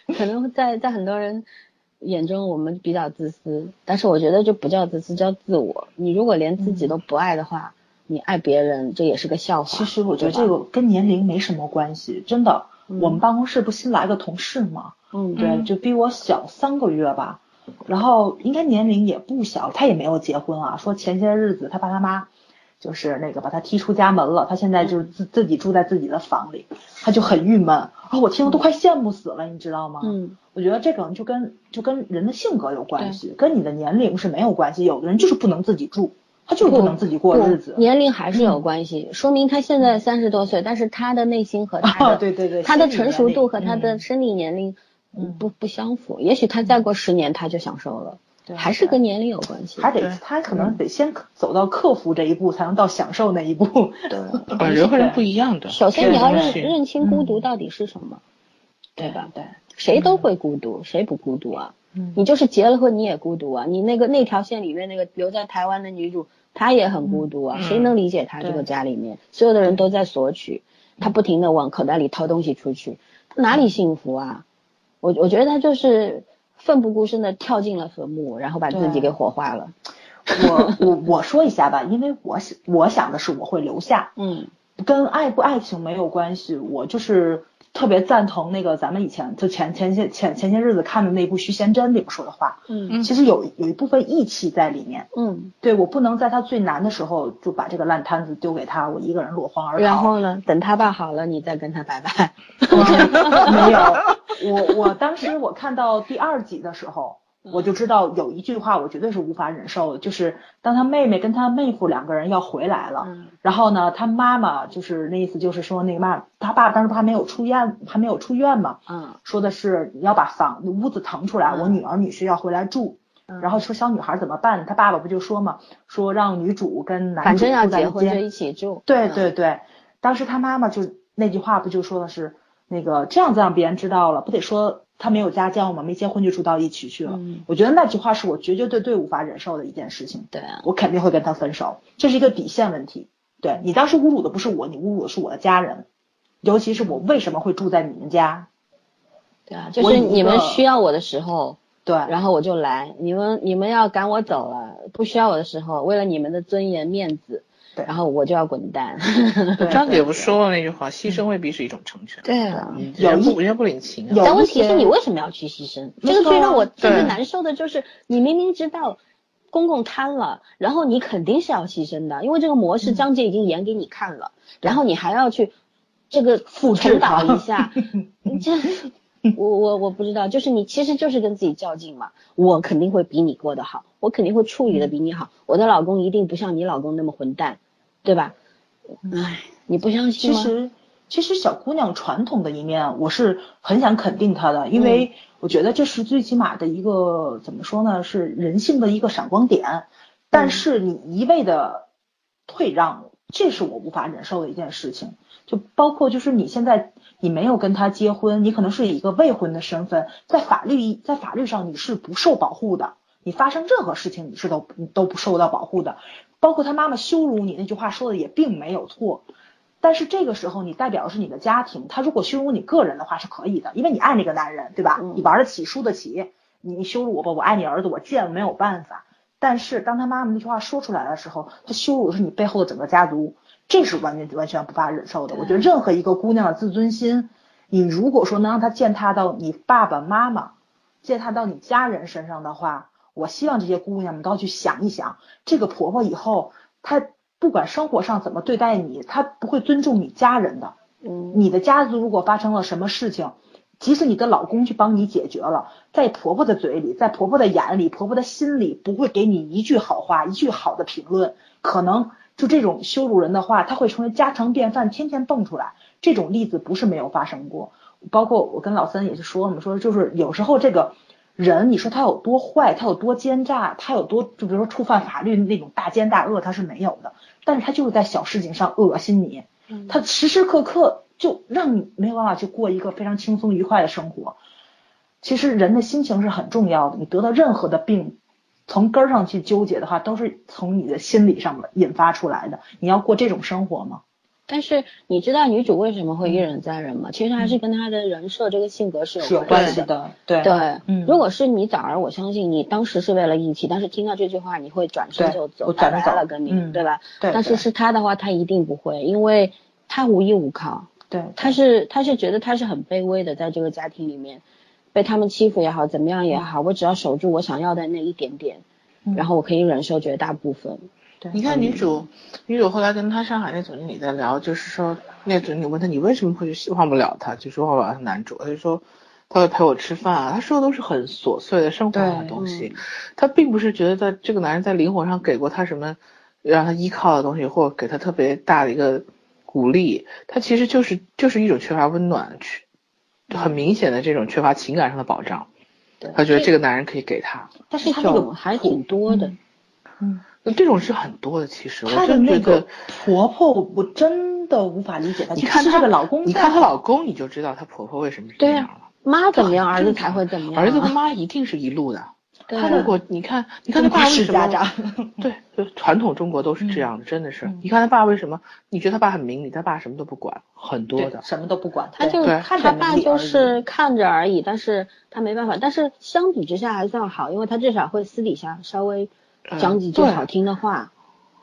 可能在在很多人眼中，我们比较自私，但是我觉得这不叫自私，叫自我。你如果连自己都不爱的话，你爱别人，这也是个笑话。其实我觉得这个跟年龄没什么关系，真的。我们办公室不新来个同事吗？嗯，对，就比我小三个月吧，然后应该年龄也不小，他也没有结婚啊。说前些日子他爸他妈就是那个把他踢出家门了，他现在就是自自己住在自己的房里，他就很郁闷啊，我听了都快羡慕死了，你知道吗？嗯，我觉得这个就跟就跟人的性格有关系，跟你的年龄是没有关系。有的人就是不能自己住，他就是不能自己过日子。年龄还是有关系，说明他现在三十多岁，但是他的内心和他的、啊，对对对，他的成熟度和他的嗯生理年龄嗯不不相符。也许他再过十年他就享受了，对还是跟年龄有关系。还得他可能得先走到克服这一步，才能到享受那一步。对，呃，人和人不一样的。首先你要认认清孤独嗯到底是什么，对吧？对，谁都会孤独，谁不孤独啊？嗯你就是结了婚你也孤独啊！你那个那条线里面那个留在台湾的女主，她也很孤独啊！嗯谁能理解她这个家里面所有的人都在索取，她不停的往口袋里掏东西出去，她哪里幸福啊？我我觉得他就是奋不顾身的跳进了坟墓，然后把自己给火化了。我我我说一下吧，因为我想我想的是我会留下，嗯跟爱不爱情没有关系。我就是特别赞同那个咱们以前就前前些前前些日子看的那部徐贤真里边说的话，嗯其实有有一部分义气在里面。嗯，对我不能在他最难的时候就把这个烂摊子丢给他，我一个人落荒而逃。然后呢，等他爸好了，你再跟他拜拜。没有，我我当时我看到第二集的时候，我就知道有一句话我绝对是无法忍受的，就是当他妹妹跟他妹夫两个人要回来了，嗯然后呢，他妈妈就是那意思就是说那个嘛，他爸当时不还没有出院，还没有出院嘛，嗯说的是你要把房屋子腾出来，嗯我女儿女婿要回来住。嗯然后说小女孩怎么办？他爸爸不就说嘛，说让女主跟男主反正要住在一间结婚就一起住。对嗯对对，当时他妈妈就那句话不就说的是那个这样子让别人知道了，不得说他没有家教吗？没结婚就住到一起去了。嗯我觉得那句话是我绝绝对对无法忍受的一件事情，对啊，我肯定会跟他分手，这是一个底线问题。对你当时侮辱的不是我，你侮辱的是我的家人，尤其是我为什么会住在你们家？对啊，就是你们需要我的时候，对，然后我就来。你们你们要赶我走了，不需要我的时候，为了你们的尊严面子，对然后我就要滚蛋。对张姐不说了那句话，牺牲未必是一种成全。对啊。人不人家不领情啊。有但问题是你为什么要去牺牲？这个最让我特别对难受的就是，你明明知道公公瘫了，然后你肯定是要牺牲的，因为这个模式嗯张姐已经演给你看了，然后你还要去这个复制重蹈一下，你 这我我我不知道，就是你其实就是跟自己较劲嘛。我肯定会比你过得好，我肯定会处理的比你好，我的老公一定不像你老公那么混蛋，对吧？唉，你不相信吗？其实，其实小姑娘传统的一面，我是很想肯定她的，因为我觉得这是最起码的一个怎么说呢，是人性的一个闪光点。但是你一味的退让，这是我无法忍受的一件事情。就包括就是你现在你没有跟他结婚，你可能是以一个未婚的身份，在法律在法律上你是不受保护的。你发生任何事情，你是都都不受到保护的。包括他妈妈羞辱你那句话说的也并没有错。但是这个时候你代表的是你的家庭，他如果羞辱你个人的话是可以的，因为你爱那个男人，对吧？嗯你玩得起，输得起。你羞辱我吧，我爱你儿子，我贱没有办法。但是当他妈妈那句话说出来的时候，他羞辱的是你背后的整个家族，这是完全完全无法忍受的。我觉得任何一个姑娘的自尊心，你如果说能让她践踏到你爸爸妈妈，践踏到你家人身上的话，我希望这些姑娘们都要去想一想，这个婆婆以后她不管生活上怎么对待你，她不会尊重你家人的。嗯，你的家族如果发生了什么事情，即使你的老公去帮你解决了，在婆婆的嘴里，在婆婆的眼里，婆婆的心里不会给你一句好话，一句好的评论，可能就这种羞辱人的话，她会成为家常便饭，天天蹦出来。这种例子不是没有发生过，包括我跟老三也是说嘛，说就是有时候这个人，你说他有多坏，他有多奸诈，他有多就比如说触犯法律那种大奸大恶，他是没有的，但是他就是在小事情上恶心你，他时时刻刻就让你没有办法去过一个非常轻松愉快的生活。其实人的心情是很重要的，你得到任何的病，从根儿上去纠结的话，都是从你的心理上引发出来的。你要过这种生活吗？但是你知道女主为什么会一忍再忍吗？其实还是跟她的人设这个性格是是有关关系的，对对，嗯如果是你早儿，我相信你当时是为了义气，但是听到这句话你会转身就走，我转着走拜拜了跟你，嗯对吧？对但是是他的话，他一定不会，因为他无依无靠，对，他是他是觉得他是很卑微的，在这个家庭里面被他们欺负也好，怎么样也好，我只要守住我想要的那一点点，嗯然后我可以忍受绝大部分。对。你看女主，女主后来跟她上海那总经理在聊，就是说那总经理问她你为什么会去忘不了他，就说忘不了他男主，他就说他会陪我吃饭啊，他说的都是很琐碎的生活上的东西，他并不是觉得在这个男人在灵魂上给过他什么让他依靠的东西，或给他特别大的一个鼓励，他其实就是就是一种缺乏温暖，缺很明显的这种缺乏情感上的保障，对，他觉得这个男人可以给他，但是。他这种还挺多的。嗯，这种是很多的，其实我她的真觉那个。婆婆，我真的无法理解她。你看她其实这个老公你看她老公，你就知道她婆婆为什么是这样了。妈怎么样，儿子才会怎么样啊。儿子跟妈一定是一路的。对他如果你看，你看他爸中式为什么家？长，对，就传统中国都是这样的，真的是嗯。你看他爸为什么？你觉得他爸很明理，他爸什么都不管，很多的。什么都不管，他就看他爸就是看着而已，但是他没办法。但是相比之下还算好，因为他至少会私底下稍微讲几句好听的话。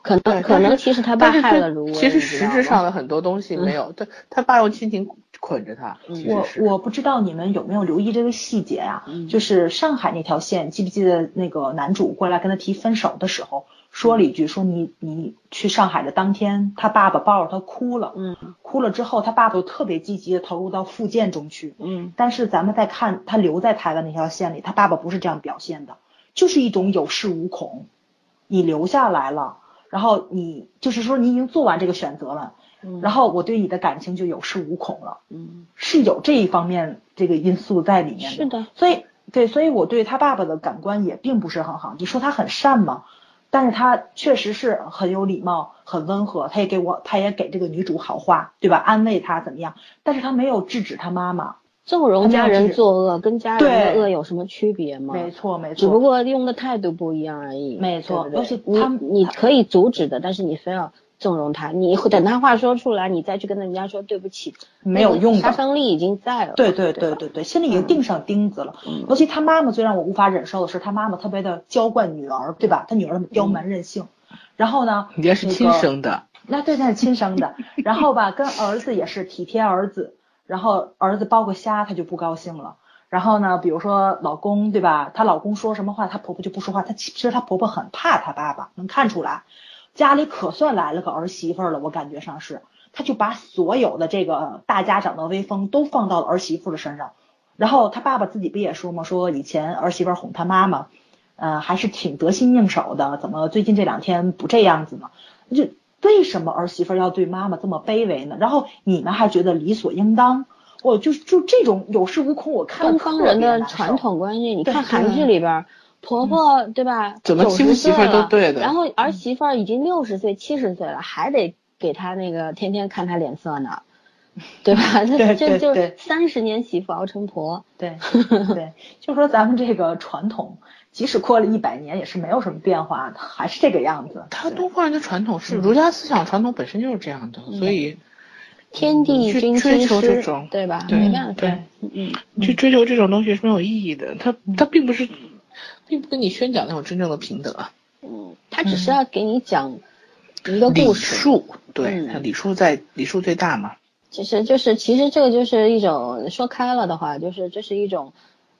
可能可能其实他爸害了卢威，其实实质上的很多东西没有，对他爸用亲情捆着他。我我不知道你们有没有留意这个细节啊？嗯就是上海那条线，记不记得那个男主过来跟他提分手的时候，说了一句，说你你去上海的当天，他爸爸抱着他哭了，嗯哭了之后，他爸爸就特别积极的投入到复健中去。嗯但是咱们再看他留在台湾那条线里，他爸爸不是这样表现的，就是一种有恃无恐。你留下来了，然后你就是说你已经做完这个选择了，嗯，然后我对你的感情就有恃无恐了。嗯是有这一方面这个因素在里面的。是的，所以对，所以我对他爸爸的感官也并不是很好。你说他很善吗？但是他确实是很有礼貌，很温和，他也给我，他也给这个女主好话，对吧？安慰她怎么样？但是他没有制止他妈妈。纵容家人作恶跟家人的恶有什么区别吗？没错，没错。只不过用的态度不一样而已。没错对不对而且你你可以阻止的，但是你非要纵容他，你等他话说出来，你再去跟人家说对不起，没有用的杀伤力已经在了。对对对对对对，心里已经钉上钉子了。嗯尤其他妈妈最让我无法忍受的是，他妈妈特别的娇惯女儿，对吧？他女儿那么刁蛮任性，然后呢，人家是亲生的，那对，那是亲生的。然后吧，跟儿子也是体贴儿子，然后儿子剥个虾，她就不高兴了。然后呢，比如说老公，对吧？她老公说什么话，她婆婆就不说话。她其实她婆婆很怕她爸爸，能看出来。家里可算来了个儿媳妇了，我感觉上是，她就把所有的这个大家长的威风都放到了儿媳妇的身上。然后她爸爸自己不也说吗？说以前儿媳妇哄她妈妈，呃，还是挺得心应手的，怎么最近这两天不这样子呢？就为什么儿媳妇要对妈妈这么卑微呢？然后你们还觉得理所应当？我就就这种有恃无恐，我看东方人的传统观念，你看韩剧里边儿，婆婆对吧？怎么欺负媳妇都对的然后儿媳妇儿已经六十岁、七十岁了，还得给她那个天天看她脸色呢。对吧？对这这就三十年媳妇熬成婆，对 对，就说咱们这个传统，即使过了一百年，也是没有什么变化的，还是这个样子。他东方人的传统是儒家思想传统本身就是这样的，所以天地去君追亲师求这种，对吧？对没办法，对嗯，去追求这种东西是没有意义的。他他并不是，并不跟你宣讲那种真正的平等啊。嗯，他只是要给你讲一个故事，数，对，礼数在礼数最大嘛。其实就是，其实这个就是一种说开了的话，就是这是一种，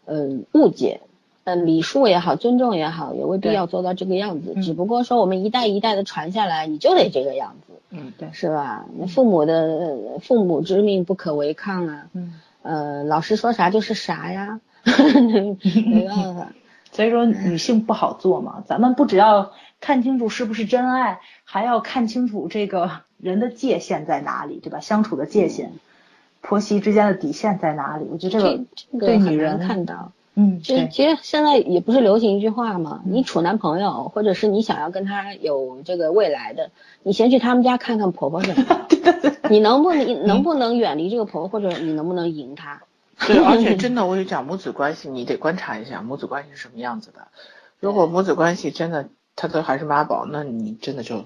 嗯、误解。嗯，礼数也好，尊重也好，也未必要做到这个样子。嗯只不过说我们一代一代的传下来，你就得这个样子，嗯，对，是吧？父母的呃父母之命不可违抗啊。嗯，呃，老师说啥就是啥呀，没办法。所以说女性不好做嘛，咱们不只要看清楚是不是真爱，还要看清楚这个人的界限在哪里，对吧？相处的界限，婆媳之间的底线在哪里？我觉得这个这这个对很难女人，看到。嗯，其实对，其实现在也不是流行一句话嘛，你处男朋友，或者是你想要跟他有这个未来的，你先去他们家看看婆婆怎么样，你能不能能不能远离这个婆婆，或者你能不能赢她？对，而且 真的，我跟你讲母子关系，你得观察一下母子关系是什么样子的。如果母子关系真的他都还是妈宝，那你真的就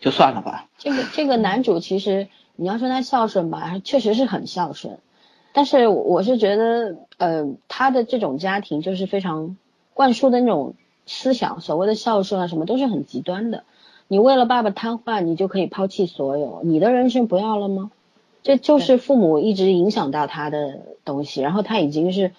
就算了吧。这个这个男主其实你要说他孝顺吧，确实是很孝顺，但是我是觉得，呃，他的这种家庭就是非常灌输的那种思想，所谓的孝顺啊什么都是很极端的。你为了爸爸瘫痪，你就可以抛弃所有，你的人生不要了吗？这就是父母一直影响到他的东西，然后他已经是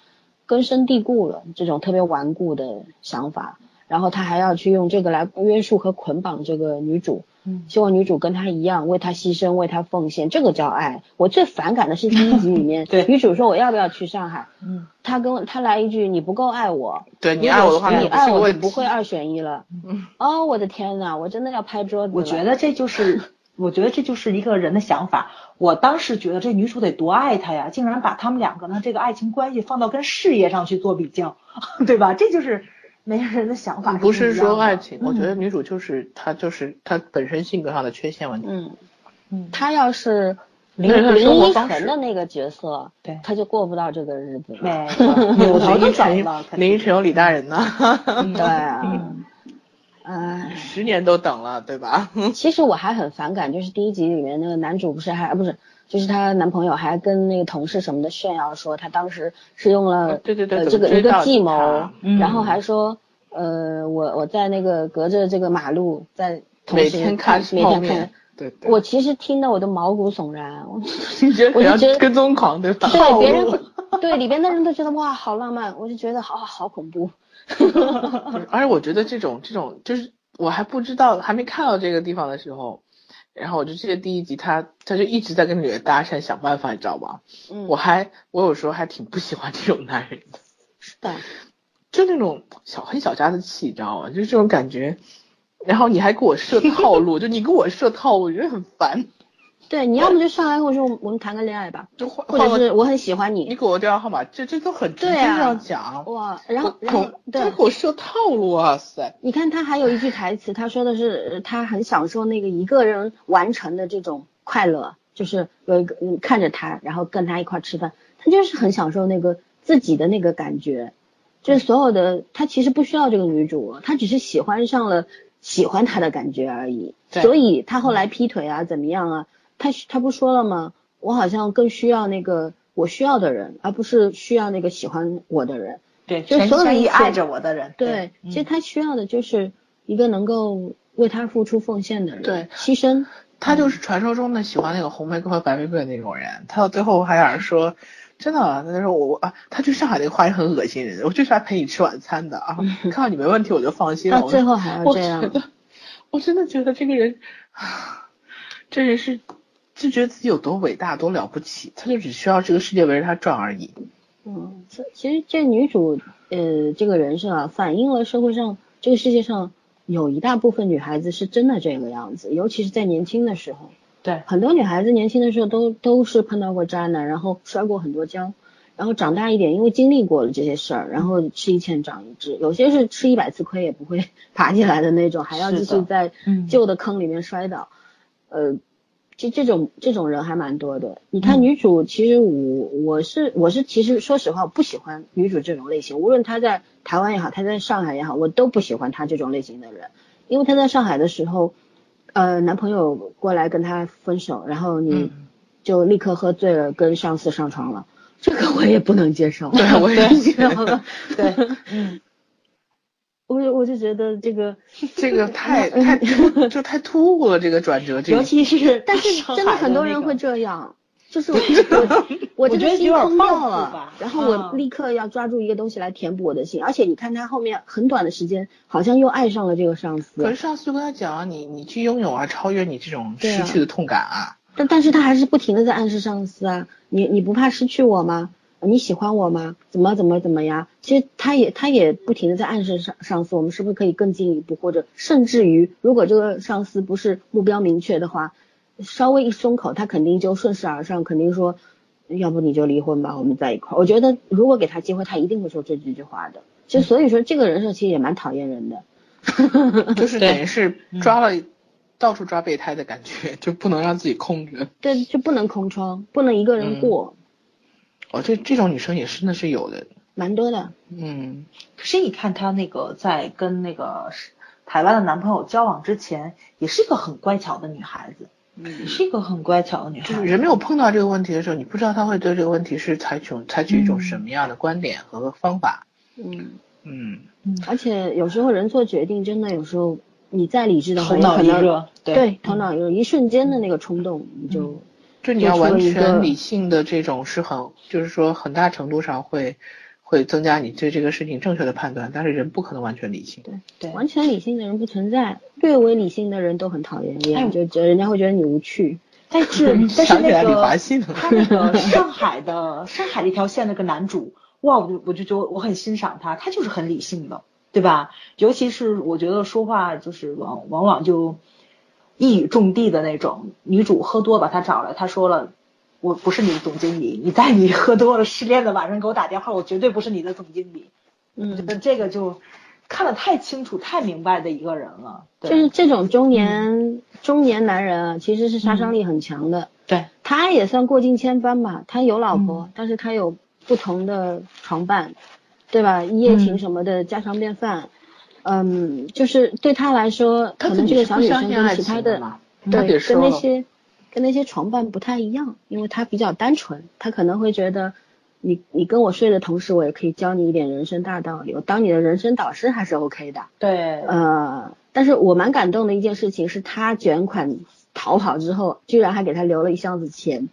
根深蒂固了这种特别顽固的想法，然后他还要去用这个来约束和捆绑这个女主，嗯希望女主跟他一样为他牺牲，为他奉献，这个叫爱。我最反感的是第一集里面，对女主说我要不要去上海，嗯，他跟我他来一句你不够爱我，对你爱我的话，你爱我不会二选一了。嗯哦，我的天呐，我真的要拍桌子了。我觉得这就是，我觉得这就是一个人的想法。我当时觉得这女主得多爱他呀，竟然把他们两个呢这个爱情关系放到跟事业上去做比较，对吧？这就是每个人的想法不是说爱情，我觉得嗯女主就是她就是她本身性格上的缺陷问题。嗯，嗯她要是林林依晨的那个角色，对她就过不到这个日子了。没错，扭头就走林依了。晨，林依晨有李大人呢，对啊，哎，十年都等了，对吧？其实我还很反感，就是第一集里面那个男主不是还不是，就是她男朋友还跟那个同事什么的炫耀说，他当时是用了哦对对对呃这个一个计谋，嗯。然后还说呃我我在那个隔着这个马路在同时每天看看泡每天看面，，对对。我其实听得我都毛骨悚然，我 你觉得我就觉得跟踪狂对吧？对别人对里边的人都觉得哇好浪漫，我就觉得好好恐怖。而且我觉得这种这种就是我还不知道还没看到这个地方的时候，然后我就记得第一集他他就一直在跟女人搭讪想办法，你知道吧？嗯，我还我有时候还挺不喜欢这种男人的，是的，就那种小很小家子气，你知道吗？就是这种感觉。然后你还给我设套路，就你给我设套路，我觉得很烦。对，你要么就上来跟我说我们谈个恋爱吧，就换或者是我很喜欢你你，给我电话号码，这这都很直接这样讲。哇，然后然后他给，我设套路，哇塞！你看他还有一句台词，他说的是呃他很享受那个一个人完成的这种快乐，就是有一个你看着他，然后跟他一块儿吃饭，他就是很享受那个自己的那个感觉，就是所有的他其实不需要这个女主，他只是喜欢上了喜欢他的感觉而已，所以他后来劈腿啊怎么样啊，他他不说了吗？我好像更需要那个我需要的人，而不是需要那个喜欢我的人。对，就全所有爱着我的人。对，其实嗯他需要的就是一个能够为他付出奉献的人，对牺牲。他就是传说中的喜欢那个红玫瑰和白玫瑰的那种人。他到最后还想说，真的，他说我我啊，他去上海那个话也很恶心人，我就是来陪你吃晚餐的啊，看到你没问题我就放心了。到最后还要我这样我真的觉得这个人，啊这人是就觉得自己有多伟大多了不起，他就只需要这个世界围着他转而已。嗯，这其实这女主呃这个人设啊，反映了社会上这个世界上有一大部分女孩子是真的这个样子，尤其是在年轻的时候，对，很多女孩子年轻的时候都都是碰到过渣男，然后摔过很多跤。然后长大一点，因为经历过了这些事儿，然后吃一堑长一智，有些是吃一百次亏也不会 爬起来的那种，还要继续在嗯旧的坑里面摔倒。呃，这这种这种人还蛮多的。你看女主，其实我我是我是其实说实话，我不喜欢女主这种类型。无论她在台湾也好，她在上海也好，我都不喜欢她这种类型的人。因为她在上海的时候，呃，男朋友过来跟她分手，然后你就立刻喝醉了跟上司上床了，这个我也不能接受。对，我也 知道了？对，嗯，我我就觉得这个这个太太就太突兀了，这个转折，这个尤其是但是真的很多人会这样，就是我我 我这个心空掉了吧，然后我嗯立刻要抓住一个东西来填补我的心，而且你看他后面很短的时间，好像又爱上了这个上司，可是上司就跟他讲啊，你你去拥有啊，超越你这种失去的痛感啊。但但是他还是不停的在暗示上司啊，你你不怕失去我吗？你喜欢我吗？怎么怎么怎么呀？其实他也他也不停的在暗示上上司，我们是不是可以更进一步，或者甚至于，如果这个上司不是目标明确的话，稍微一松口，他肯定就顺势而上，肯定说，要不你就离婚吧，我们在一块儿。我觉得如果给他机会，他一定会说这几句话的。就所以说，这个人设其实也蛮讨厌人的。就是等于是抓了到处抓备胎的感觉，就不能让自己空着。对，就不能空窗，不能一个人过，哦，这这种女生也真的是有的。蛮多的。嗯，可是你看她那个在跟那个台湾的男朋友交往之前，也是一个很乖巧的女孩子，也是一个很乖巧的女孩。就是人没有碰到这个问题的时候，你不知道他会对这个问题是采取采取一种什么样的观点和方法。嗯。嗯，而且有时候人做决定，真的有时候你再理智的话，头脑有可能一热，对头脑一热，一瞬间的那个冲动，你就就你要完全理性的这种是很，就是说很大程度上会会增加你对这个事情正确的判断，但是人不可能完全理性。对对完全理性的人不存在，略微理性的人都很讨厌哎厌，就觉得人家会觉得你无趣。但是 但是想起来李那个华信他那个上海的上海的一条线那个男主，哇，我就我就觉得我很欣赏他，他就是很理性的，对吧？尤其是我觉得说话就是往往往就一语中的的那种。女主喝多把他找来，他说了。我不是你的总经理，你在你喝多了失恋的晚上给我打电话，我绝对不是你的总经理。嗯，得这个就看得太清楚、太明白的一个人了。对就是这种中年、中年男人啊，其实是杀伤力很强的。对，他也算过尽千帆吧，他有老婆，但是他有不同的床伴，对吧？一夜情什么的，家常便饭。嗯，就是对他来说，可能这个小女生跟其他的，嘛，对，跟那些跟那些床伴不太一样，因为他比较单纯，他可能会觉得你你跟我睡的同时，我也可以教你一点人生大道理，我当你的人生导师还是 OK 的。对，呃，但是我蛮感动的一件事情是他卷款逃跑之后，居然还给他留了一箱子钱。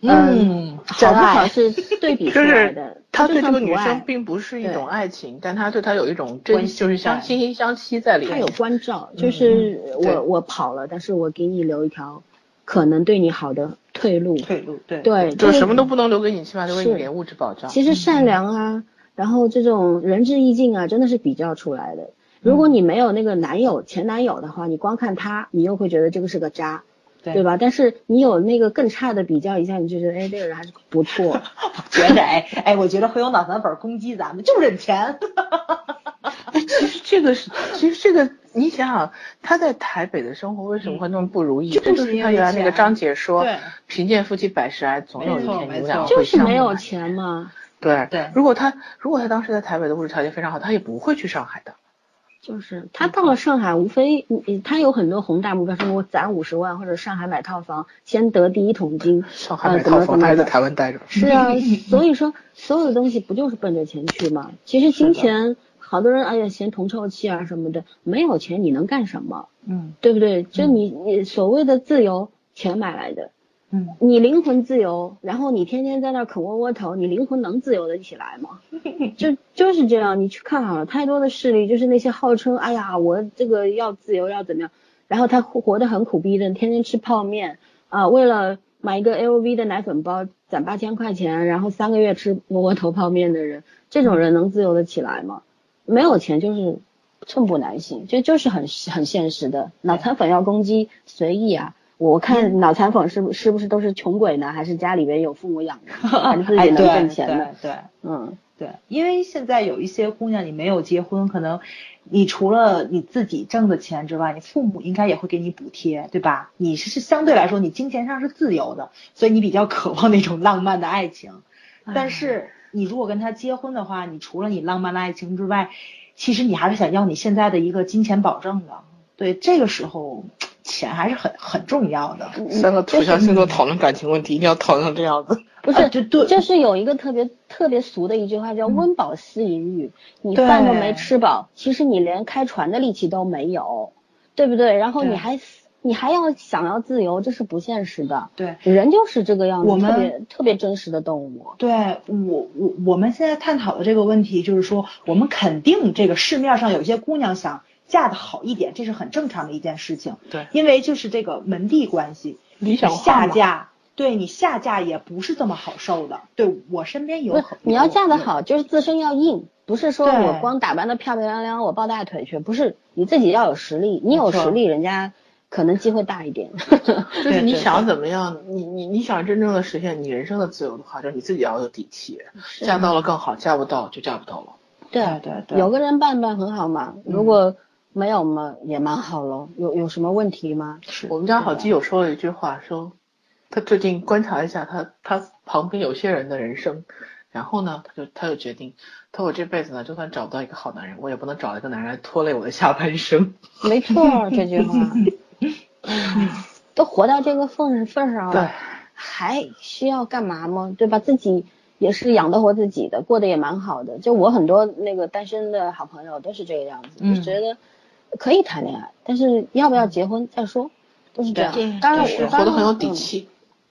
嗯，好不真爱好是对比出就是来的，他对这个女生并不是一种爱情，但他对她有一种真，心就是相感惺惺相惜在里面。他有关照，就是对我我跑了，但是我给你留一条可能对你好的退路。退路，对对，就是什么都不能留给你，起码留给你是点物质保障。其实善良啊，然后这种仁至义尽啊，真的是比较出来的。如嗯果你没有那个男友、前男友的话，你光看他，你又会觉得这个是个渣，对对？吧？但是你有那个更差的比较一下，你就觉得哎，这个人还是不错。觉得哎哎，我觉得会有脑残粉攻击咱们，就认钱。哎，其实这个是，其实这个你想想，他在台北的生活为什么会那么不如意？就是这就是他原来那个张姐说，贫贱夫妻百事哀，总有一天你们俩错会就是没有钱嘛，对对如果他如果他当时在台北的物质条件非常好，他也不会去上海的。就是他到了上海，无非他有很多宏大目标，说我攒五十万或者上海买套房，先得第一桶金。上海呃买套房，他还在台湾待着。是啊，所以说所有的东西不就是奔着钱去吗？其实金钱，好多人哎呀嫌铜臭气啊什么的，没有钱你能干什么？嗯对不对？就你你所谓的自由，钱买来的。嗯，你灵魂自由，然后你天天在那啃窝窝头，你灵魂能自由的起来吗？就就是这样，你去看好了，太多的势力就是那些号称哎呀我这个要自由要怎么样，然后他活活得很苦逼的，天天吃泡面啊、为了买一个 LV 的奶粉包攒八千块钱，然后三个月吃窝窝头泡面的人，这种人能自由的起来吗？没有钱就是寸步难行，这就是很很现实的。脑残粉要攻击随意啊。我看脑残粉是不是不是都是穷鬼呢？还是家里边有父母养的，还是自己哎，能对挣钱的？对对，嗯，对，因为现在有一些姑娘，你没有结婚，可能你除了你自己挣的钱之外，你父母应该也会给你补贴，对吧？你是是相对来说，你金钱上是自由的，所以你比较渴望那种浪漫的爱情。但是你如果跟他结婚的话，你除了你浪漫的爱情之外，其实你还是想要你现在的一个金钱保证的。对，这个时候钱还是很很重要的。三个土象星座讨论感情问题，一定要讨论成这样子。不是，就对，就是有一个特别特别俗的一句话叫“温饱思淫欲”，你饭都没吃饱，其实你连开船的力气都没有，对不对？然后你还你还要想要自由，这是不现实的。对。人就是这个样子，我们特别特别真实的动物。对我我我们现在探讨的这个问题，就是说，我们肯定这个市面上有些姑娘想嫁的好一点，这是很正常的一件事情。对因为就是这个门第关系，理想化下嫁，对你下嫁也不是这么好受的。对我身边有很，你要嫁得好，就是自身要硬，不是说我光打扮的漂漂亮亮，我抱大腿去，不是你自己要有实力，你有实力，人家可能机会大一点。就是你想怎么样，你你你想真正的实现你人生的自由的话，就是你自己要有底气。嫁到了更好，嫁不到就嫁不到了。对对对对有个人伴伴很好嘛，嗯如果没有嘛，也蛮好喽。有有什么问题吗？是我们家好基友说了一句话，说他最近观察一下他他旁边有些人的人生，然后呢，他就他就决定，他说我这辈子呢，就算找不到一个好男人，我也不能找一个男人来拖累我的下半生。没错，这句话，唉都活到这个份份上了，还需要干嘛吗？对吧？自己也是养得活自己的，过得也蛮好的。就我很多那个单身的好朋友都是这个样子，嗯就觉得可以谈恋爱，但是要不要结婚再说，都是这样。当然就是我活得很有底。气。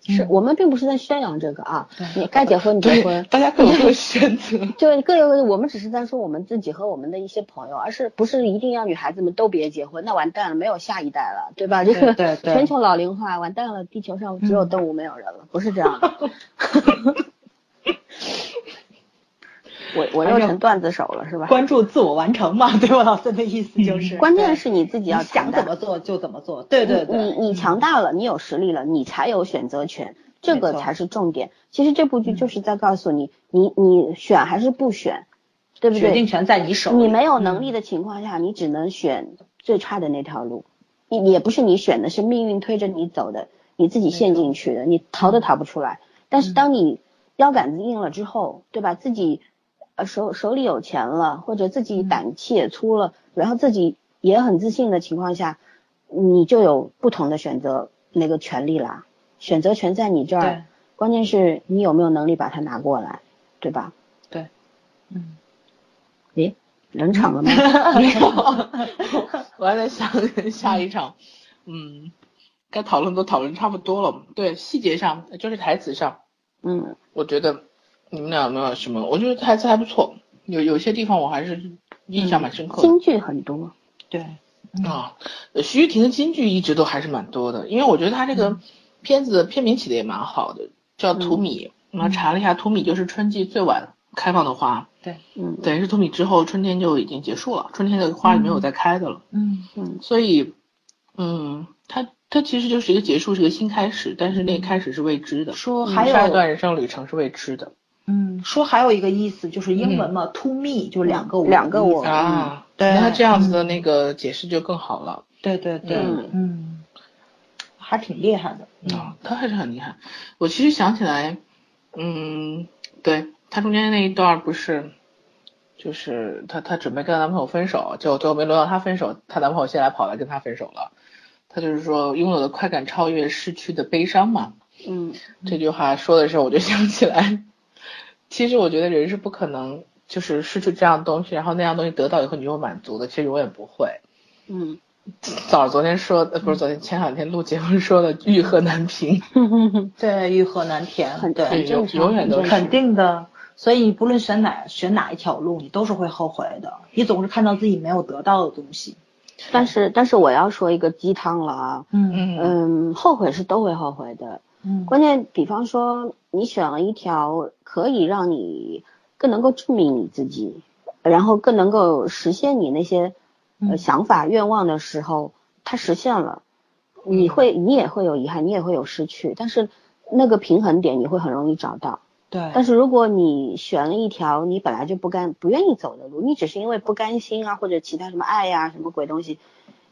嗯是我们并不是在宣扬这个啊，你该结婚你结婚，大家各有各的选择。就各有各的，我们只是在说我们自己和我们的一些朋友，而是不是一定要女孩子们都别结婚，那完蛋了，没有下一代了，对吧？这个对对全球老龄化完蛋了，地球上只有动物没有人了，不是这样的。我我又成段子手了是吧？关注自我完成嘛，对我老孙的意思就是，嗯关键是你自己要想怎么做就怎么做，对对对，你你强大了，你有实力了，你才有选择权，这个才是重点。其实这部剧就是在告诉你，你你选还是不选，对不对？决定权在你手里，你没有能力的情况下，你只能选最差的那条路，也也不是你选的，是命运推着你走的，你自己陷进去的，你逃都逃不出来。但是当你腰杆子硬了之后，对吧？自己呃手手里有钱了，或者自己胆气也粗了，然后自己也很自信的情况下，你就有不同的选择那个权利啦。选择权在你这对儿，关键是你有没有能力把它拿过来，对吧？对，嗯，诶，冷场了吗？没有，我还在想下一场，嗯，该讨论都讨论差不多了。对，细节上就是台词上，嗯。我觉得你们俩有没有什么？我觉得台词还不错，有有些地方我还是印象蛮深刻的。京剧很多，对，啊，呃徐玉婷的京剧一直都还是蛮多的，因为我觉得她这个片子的片名起的也蛮好的，叫《荼蘼》。然后查了一下，荼蘼就是春季最晚开放的花，对，嗯等于是荼蘼之后春天就已经结束了，春天的花就没有再开的了。嗯嗯所以，嗯，它它其实就是一个结束，是一个新开始，但是那个开始是未知的。说还有下一段人生旅程是未知的嗯，说还有一个意思就是英文嘛，to me 就两个我，两个我啊。对那这样子的那个解释就更好了。对对对，嗯嗯，还挺厉害的，嗯啊，他还是很厉害。我其实想起来，嗯，对他中间那一段不是，就是她她准备跟她男朋友分手，结果最后没轮到她分手，她男朋友先来跑来跟她分手了。他就是说，拥有的快感超越失去的悲伤嘛。嗯这句话说的时候，我就想起来，其实我觉得人是不可能就是失去这样东西，然后那样东西得到以后你就会满足的，其实永远不会。嗯早昨天说，的，不是昨天，前两天录节目说的欲壑难平，对，欲壑难填，很对，永很正常，永远都是肯定的。所以你不论选哪选哪一条路，你都是会后悔的。你总是看到自己没有得到的东西。但是但是我要说一个鸡汤了啊，嗯嗯嗯，后悔是都会后悔的。嗯。关键，比方说你选了一条可以让你更能够证明你自己，然后更能够实现你那些呃嗯。想法愿望的时候，它实现了，你会你也会有遗憾，你也会有失去，但是那个平衡点你会很容易找到。对，但是如果你选了一条你本来就不甘不愿意走的路，你只是因为不甘心啊，或者其他什么爱呀、什么鬼东西，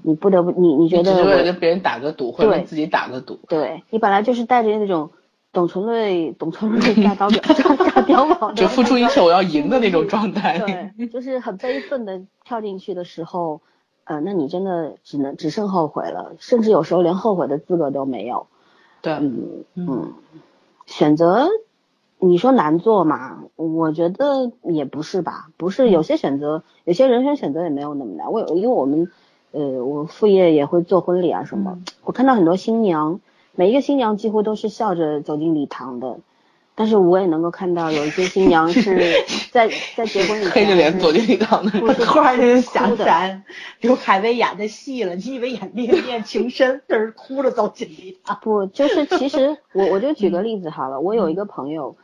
你不得不你你觉得只是为了跟别人打个赌，或者跟自己打个赌。对你本来就是带着那种董存瑞董存瑞 大刀表炸炸碉堡就付出一切我要赢的那种状态。对，就是很悲愤的跳进去的时候，呃，那你真的只能只剩后悔了，甚至有时候连后悔的资格都没有。对，嗯嗯，选择你说难做嘛？我觉得也不是吧，不是有些选择，有些人生选择也没有那么难。我有因为我们呃，我副业也会做婚礼啊什么，我看到很多新娘，每一个新娘几乎都是笑着走进礼堂的。但是我也能够看到有一些新娘是 在在结婚以前黑着脸走进礼堂的。我突然就想起来刘恺威演的戏了，你以为演《烈恋情深》，这是哭着走进礼堂。不，就是其实 我我就举个例子好了，我有一个朋友，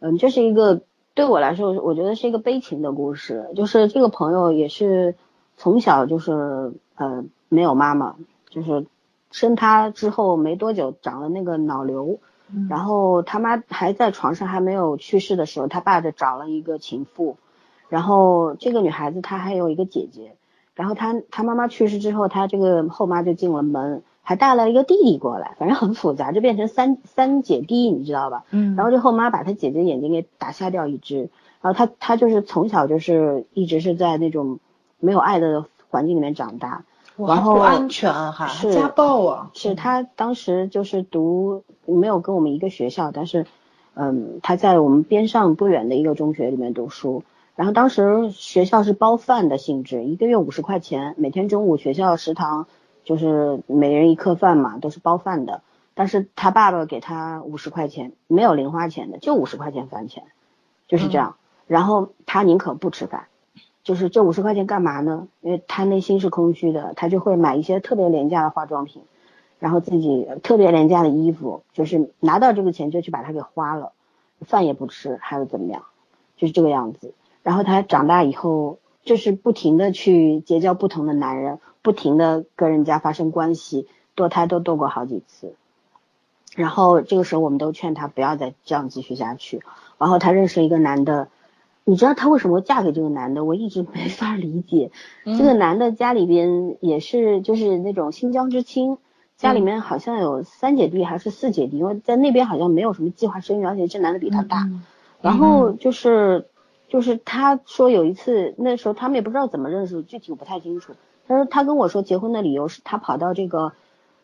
嗯，这是一个对我来说，我觉得是一个悲情的故事。就是这个朋友也是从小就是呃没有妈妈，就是生他之后没多久长了那个脑瘤，然后他妈还在床上还没有去世的时候，他爸就找了一个情妇，然后这个女孩子她还有一个姐姐，然后她她妈妈去世之后，她这个后妈就进了门，还带了一个弟弟过来，反正很复杂，就变成三三姐弟，你知道吧？嗯然后这后妈把他姐姐眼睛给打瞎掉一只，然后他他就是从小就是一直是在那种没有爱的环境里面长大，哇然后不安全哈，是家暴啊，是他当时就是读没有跟我们一个学校，但是嗯他在我们边上不远的一个中学里面读书。然后当时学校是包饭的性质，一个月五十块钱，每天中午学校食堂就是每人一客饭嘛，都是包饭的。但是他爸爸给他五十块钱，没有零花钱的，就五十块钱饭钱，就是这样。然后他宁可不吃饭，就是这五十块钱干嘛呢？因为他内心是空虚的，他就会买一些特别廉价的化妆品，然后自己特别廉价的衣服，就是拿到这个钱就去把它给花了，饭也不吃，还有怎么样，就是这个样子。然后他长大以后，就是不停的去结交不同的男人，不停的跟人家发生关系，堕胎都堕过好几次。然后这个时候我们都劝他不要再这样继续下去。然后他认识一个男的，你知道她为什么嫁给这个男的？我一直没法理解。这个男的家里边也是就是那种新疆知青，家里面好像有三姐弟还是四姐弟，因为在那边好像没有什么计划生育，而且这男的比她大。然后就是就是他说有一次那时候他们也不知道怎么认识，具体我不太清楚。他说他跟我说结婚的理由是他跑到这个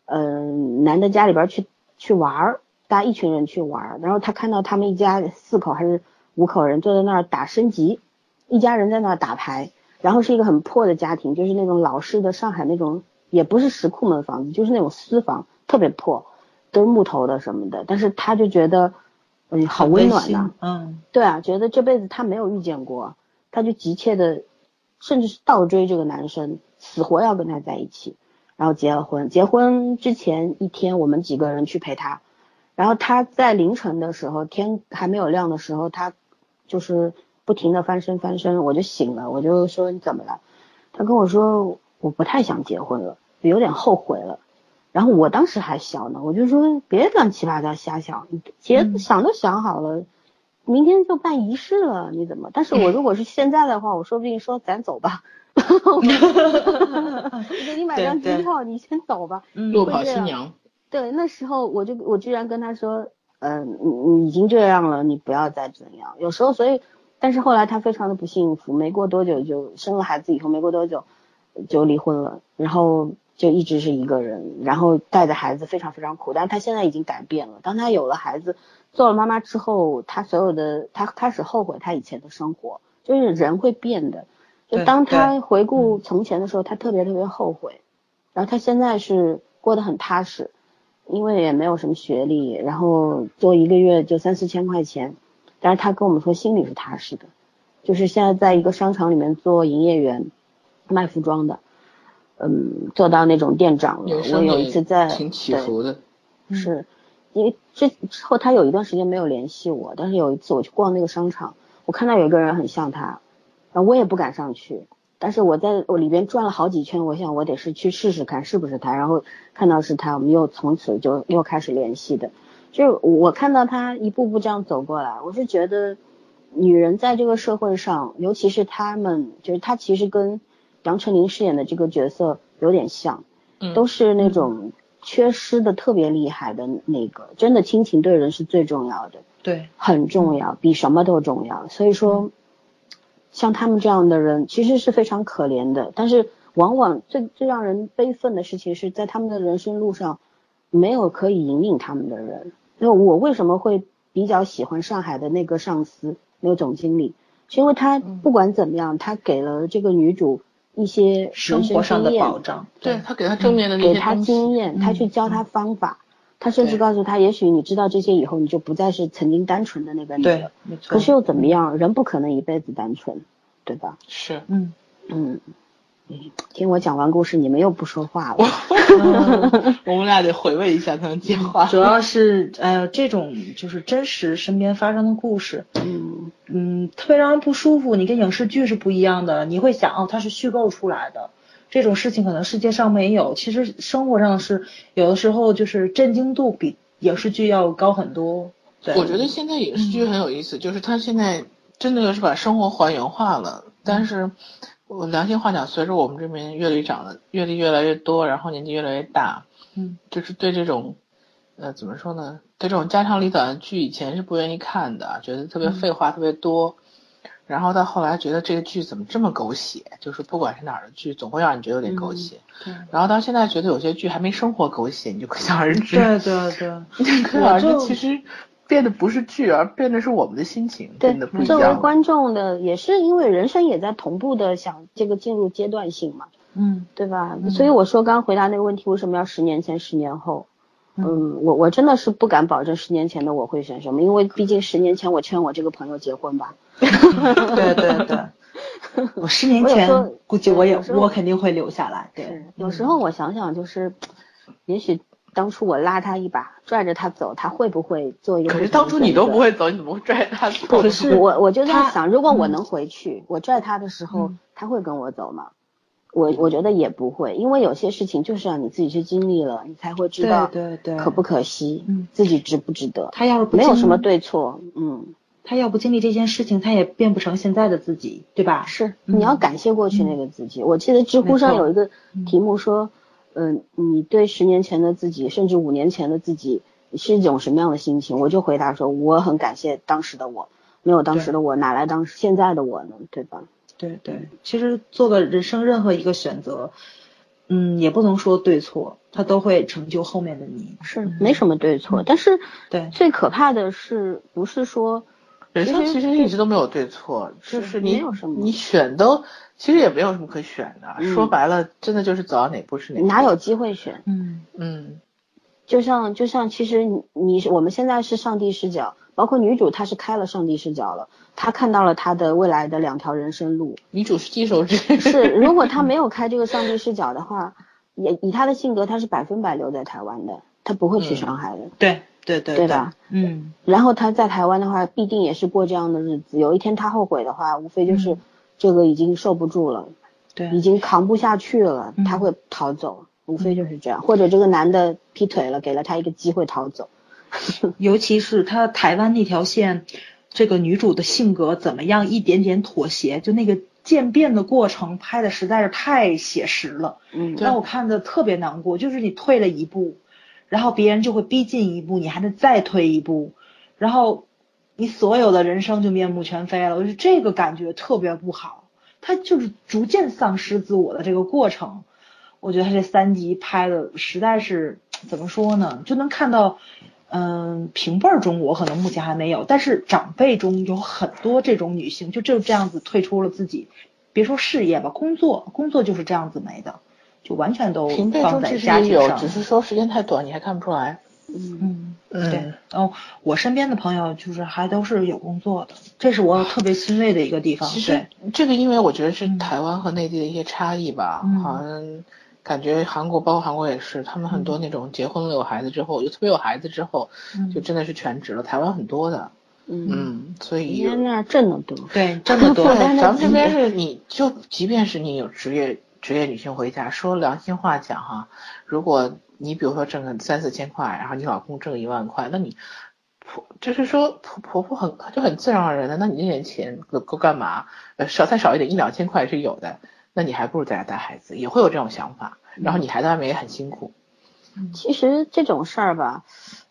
嗯、男的家里边去去玩儿，大家一群人去玩儿，然后他看到他们一家四口还是五口人坐在那儿打升级，一家人在那儿打牌，然后是一个很破的家庭，就是那种老式的上海那种，也不是石库门房子，就是那种私房，特别破，都是木头的什么的，但是他就觉得嗯好温暖呐、嗯。对啊，觉得这辈子他没有遇见过，他就急切的，甚至是倒追这个男生，死活要跟他在一起，然后结了婚。结婚之前一天，我们几个人去陪他，然后他在凌晨的时候，天还没有亮的时候，他就是不停的翻身翻身，我就醒了，我就说你怎么了？他跟我说我不太想结婚了，有点后悔了。然后我当时还小呢，我就说别乱七八糟瞎想，你结想都想好了。明天就办仪式了，你怎么？但是我如果是现在的话，我说不定说咱走吧，我给你买张机票，你先走吧。嗯落跑新娘，对，那时候我就我居然跟他说，嗯、你你已经这样了，你不要再怎样。有时候，所以，但是后来他非常的不幸福，没过多久就生了孩子，以后没过多久就离婚了，然后就一直是一个人，然后带着孩子非常非常苦。但是他现在已经改变了，当他有了孩子，做了妈妈之后，他所有的他开始后悔他以前的生活，就是人会变的。就当他回顾从前的时候，他特别特别后悔。然后他现在是过得很踏实，因为也没有什么学历，然后做一个月就三四千块钱，但是他跟我们说心里是踏实的，就是现在在一个商场里面做营业员，卖服装的，嗯，做到那种店长了。我有一次在挺起对伏的。是因为之之后他有一段时间没有联系我，但是有一次我去逛那个商场，我看到有一个人很像他，然后我也不敢上去，但是我在我里边转了好几圈，我想我得是去试试看是不是他，然后看到是他，我们又从此就又开始联系的，就我看到他一步步这样走过来，我是觉得女人在这个社会上，尤其是她们，就是她其实跟杨丞琳饰演的这个角色有点像，嗯都是那种缺失的特别厉害的那个，真的亲情对人是最重要的。对，很重要，比什么都重要。所以说，像他们这样的人其实是非常可怜的，但是往往最最让人悲愤的事情是在他们的人生路上没有可以引领他们的人。那我为什么会比较喜欢上海的那个上司，那个总经理，是因为他不管怎么样，他给了这个女主一些生生活上的保障。对他给他正面的那给他些经验，他去教他方法，他甚至告诉他，也许你知道这些以后，你就不再是曾经单纯的那个你对了。，没错。可是又怎么样？人不可能一辈子单纯，对吧？是。嗯，嗯，嗯听我讲完故事，你们又不说话了。我们俩得回味一下才能接话。主要是呃这种就是真实身边发生的故事，嗯，嗯，特别让人不舒服。你跟影视剧是不一样的，你会想哦，它是虚构出来的，这种事情可能世界上没有。其实生活上是有的时候就是震惊度比影视剧要高很多。对，我觉得现在影视剧很有意思，就是它现在真的就是把生活还原化了。但是我良心话讲，随着我们这边阅历长得阅历越来越多，然后年纪越来越大，嗯，就是对这种呃怎么说呢？对这种家长里短的剧，以前是不愿意看的，觉得特别废话特别多。然后到后来觉得这个剧怎么这么狗血，就是不管是哪儿的剧，总会让你觉得有点狗血。对然后到现在觉得有些剧还没生活狗血，你就可想而知。对对对，可想而知我就其实变的不是剧，而变的是我们的心情对变得不一，作为。观众的，也是因为人生也在同步的想这个进入阶段性嘛，嗯对吧？所以我说刚回答那个问题，为什么要十年前、十年后？嗯，我我真的是不敢保证十年前的我会选什么，因为毕竟十年前我劝我这个朋友结婚吧，对 对对。我十年前估计我也我肯定会留下来。对，有时候我想想，就是，也许当初我拉他一把，拽着他走，他会不会做一个？可是当初你都不。会走，你怎么会拽他走？不可是我我就在想，如果我能回去，我拽他的时候，嗯他会跟我走吗？我我觉得也不会，因为有些事情就是让你自己去经历了，你才会知道对对对可不可惜，嗯自己值不值得。他要是不没有什么对错，嗯，他要不经历这件事情，他也变不成现在的自己，对吧？是嗯你要感谢过去那个自己。我记得知乎上有一个题目说，嗯、你对十年前的自己，甚至五年前的自己是一种什么样的心情？我就回答说，我很感谢当时的我，没有当时的我，哪来当时现在的我呢？对吧？对对，其实做个人生任何一个选择，嗯，也不能说对错，它都会成就后面的你。是没什么对错，但是对最可怕的是，不是说人生其其实实一直都没有对错，就是你没有什么你选都其实也没有什么可选的。嗯说白了，真的就是走到哪步是哪步。哪有机会选？嗯嗯，就像就像其实你你我们现在是上帝视角，包括女主她是开了上帝视角了，她看到了她的未来的两条人生路。女主是金手指。是，如果她没有开这个上帝视角的话，也以她的性格，她是百分百留在台湾的，她不会去嗯上海的。对对对对吧？嗯，然后他在台湾的话，必定也是过这样的日子。有一天他后悔的话，无非就是这个已经受不住了，对已，经扛不下去了，嗯她会逃走，无非就是这样。或者这个男的劈腿了，给了他一个机会逃走。尤其是他台湾那条线，这个女主的性格怎么样，一点点妥协，就那个渐变的过程拍的实在是太写实了。嗯，对让我看的特别难过，就是你退了一步，然后别人就会逼近一步，你还得再退一步，然后你所有的人生就面目全非了。我觉得这个感觉特别不好，他就是逐渐丧失自我的这个过程。我觉得他这三集拍的实在是怎么说呢，就能看到，嗯，平辈儿中我可能目前还没有，但是长辈中有很多这种女性，就就这样子退出了自己，别说事业吧，工作工作就是这样子没的，就完全都平辈放在中其实也有，家庭上。只是说时间太短，你还看不出来。嗯，嗯，对，哦，我身边的朋友就是还都是有工作的，这是我特别欣慰的一个地方。其实对，这个，因为我觉得是嗯台湾和内地的一些差异吧，嗯好像感觉韩国，包括韩国也是，他们很多那种结婚了有孩子之后，就特别有孩子之后，嗯就真的是全职了。台湾很多的，嗯，嗯，所以人家那儿挣得多。对，这么多，但是咱们这边是你就即便是你有职业职业女性回家，说良心话讲哈，如果你比如说挣个三四千块，然后你老公挣一万块，那你婆就是说婆婆婆很就很自然而然的，那你那点钱够够干嘛？呃，少再少一点一两千块是有的，那你还不如在家带孩子，也会有这种想法。然后你还在外面也很辛苦。其实这种事儿吧，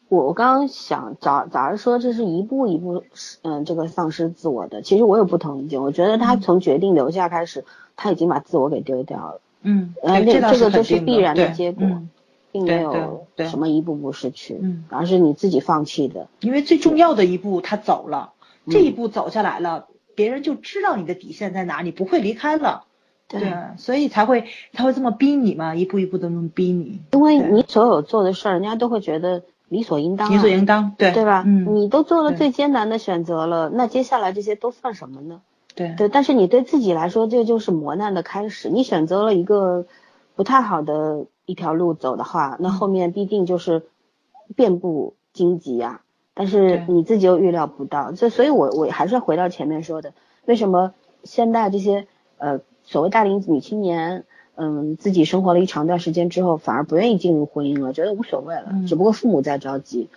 我我刚刚想，假假如说这是一步一步，嗯，这个丧失自我的，其实我有不同意见。我觉得他从决定留下开始，他已经把自我给丢掉了。嗯，呃，对倒这这个就是必然的结果，嗯并没有什么一步步失去，嗯而是你自己放弃的。因为最重要的一步他走了，嗯这一步走下来了，别人就知道你的底线在哪，你不会离开了。对，所以才会才会这么逼你嘛，一步一步的那么逼你，因为你所有做的事儿，人家都会觉得理所应当、啊，理所应当，对对吧？嗯，你都做了最艰难的选择了，那接下来这些都算什么呢？对对，但是你对自己来说，这就是磨难的开始。你选择了一个不太好的一条路走的话，那后面必定就是遍布荆棘啊。但是你自己又预料不到，这所以我我还是回到前面说的，为什么现在这些呃所谓大龄女青年，嗯，自己生活了一长段时间之后，反而不愿意进入婚姻了，觉得无所谓了，嗯只不过父母在着急，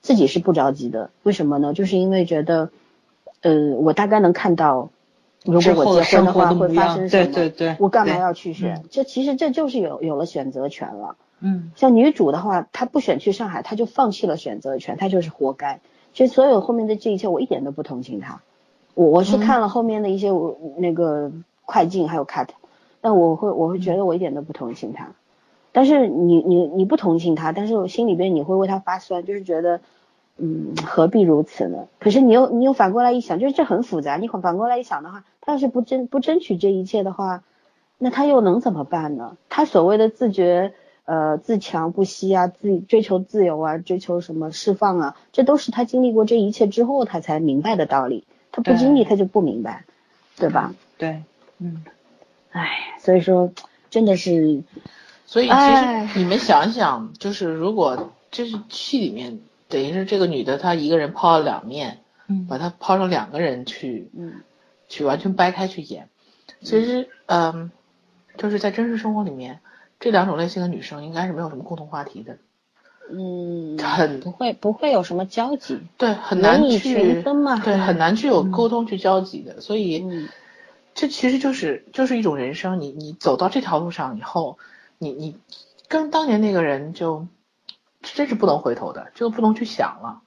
自己是不着急的。为什么呢？就是因为觉得，呃，我大概能看到，如果我结婚的话会发生什么，对对对我干嘛要去选？这其实这就是有有了选择权了。嗯像女主的话，她不选去上海，她就放弃了选择权，她就是活该。其实所有后面的这一切，我一点都不同情她。我我是嗯看了后面的一些我那个快进还有 cut，但我会我会觉得我一点都不同情他。但是你你你不同情他，但是我心里边你会为他发酸，就是觉得，嗯，何必如此呢？可是你又你又反过来一想，就是这很复杂。你反过来一想的话，他要是不争不争取这一切的话，那他又能怎么办呢？他所谓的自觉。呃，自强不息啊，自追求自由啊，追求什么释放啊，这都是他经历过这一切之后他才明白的道理。他不经历，他就不明白，对吧？对，嗯唉，所以说真的是，所以其哎实你们想想，就是如果这是戏里面，等于是这个女的她一个人抛了两面，嗯把她抛成两个人去，嗯去完全掰开去演。其实，嗯，就是在真实生活里面，这两种类型的女生应该是没有什么共同话题的，嗯，很不会不会有什么交集，对，很难去对，很难去有嗯沟通去交集的，所以。嗯这其实就是就是一种人生，你你走到这条路上以后，你你跟当年那个人就真是不能回头的，就不能去想了。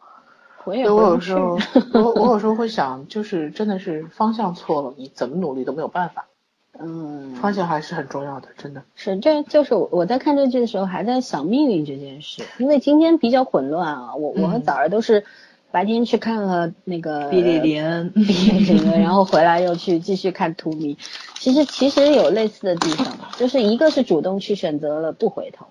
回也所以我有时候我我有时候会想，就是真的是方向错了，你怎么努力都没有办法，嗯，方向还是很重要的，真的。是，这就是我我在看这剧的时候还在想命运这件事，因为今天比较混乱啊，我我和嗯枣儿都是白天去看了那个毕丽琳毕丽琳，然后回来又去继续看图迷。其实其实有类似的地方，就是一个是主动去选择了不回头，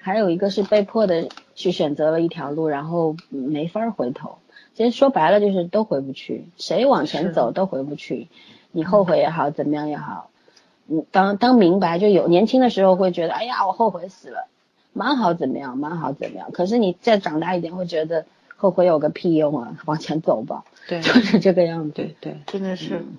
还有一个是被迫的去选择了一条路，然后没法儿回头。其实说白了就是都回不去，谁往前走都回不去。你后悔也好，怎么样也好，嗯，当当明白就有年轻的时候会觉得，哎呀，我后悔死了，蛮好怎么样，蛮好怎么样。可是你再长大一点，会觉得后悔有个屁用啊，往前走吧，对就是这个样子。对对，真的是，嗯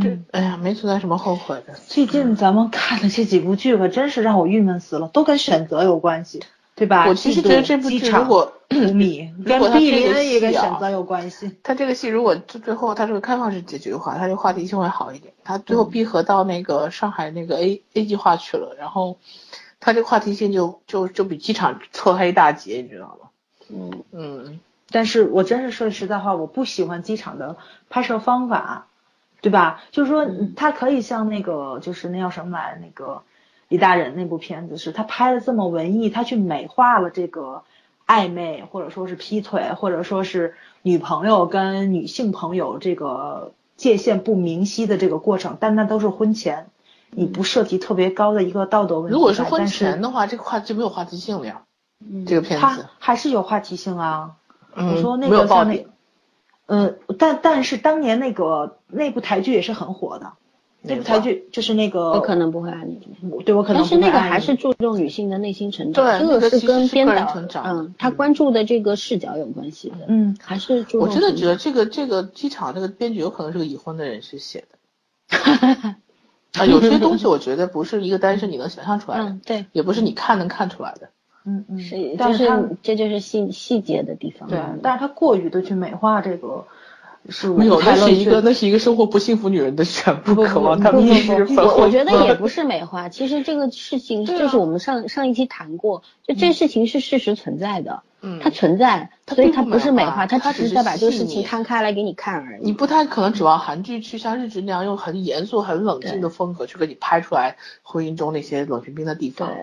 这哎呀，没存在什么后悔的。最近咱们看的这几部剧可真是让我郁闷死了，都跟选择有关系，对吧？我其实觉得这部机场剧如果图米 如跟碧林也跟戏啊选择有关系。他这个戏如果最最后他是个开放式结局的话，他这个话题性会好一点。他最后闭合到那个上海那个 A A 计划去了，然后他这个话题性就就就比机场错开一大截，你知道吗？嗯嗯，但是我真是说实在话，我不喜欢机场的拍摄方法，对吧？就是说，嗯他可以像那个，就是那叫什么来，那个李大人那部片子是，他拍的这么文艺，他去美化了这个暧昧，或者说是劈腿，或者说是女朋友跟女性朋友这个界限不明晰的这个过程，但那都是婚前，你不涉及特别高的一个道德问题。如果是婚前的话，这个话就没有话题性了呀。嗯，这个片它子，还是有话题性啊。嗯，我说那个像那呃，但但是当年那个那部台剧也是很火的，那部台剧就是那个，我可能不会爱你。对我可能但是那个还不会爱你是注重女性的内心成长，对这个那个其实跟编导嗯，他嗯关注的这个视角有关系的，嗯，还是注重我真的觉得这个这个机场这个编剧有可能是个已婚的人士写的。啊，有些东西我觉得不是一个单身你能想象出来的，嗯，对，也不是你看能看出来的。嗯嗯，是就是但他是这就是细细节的地方。对，但是他过于的去美化这个，是我没有，那是一个那是一个生活不幸福女人的全部渴望，他们不一直不粉我我觉得也不是美化，其实这个事情就是我们上上一期谈过，就这事情是事实存在的，嗯它存在，所以它不是美化它它只是在把这个事情摊开来给你看而已。你不太可能指望韩剧去像日剧那样用很严肃、很冷静的风格去给你拍出来婚姻中那些冷冰冰的地方。对，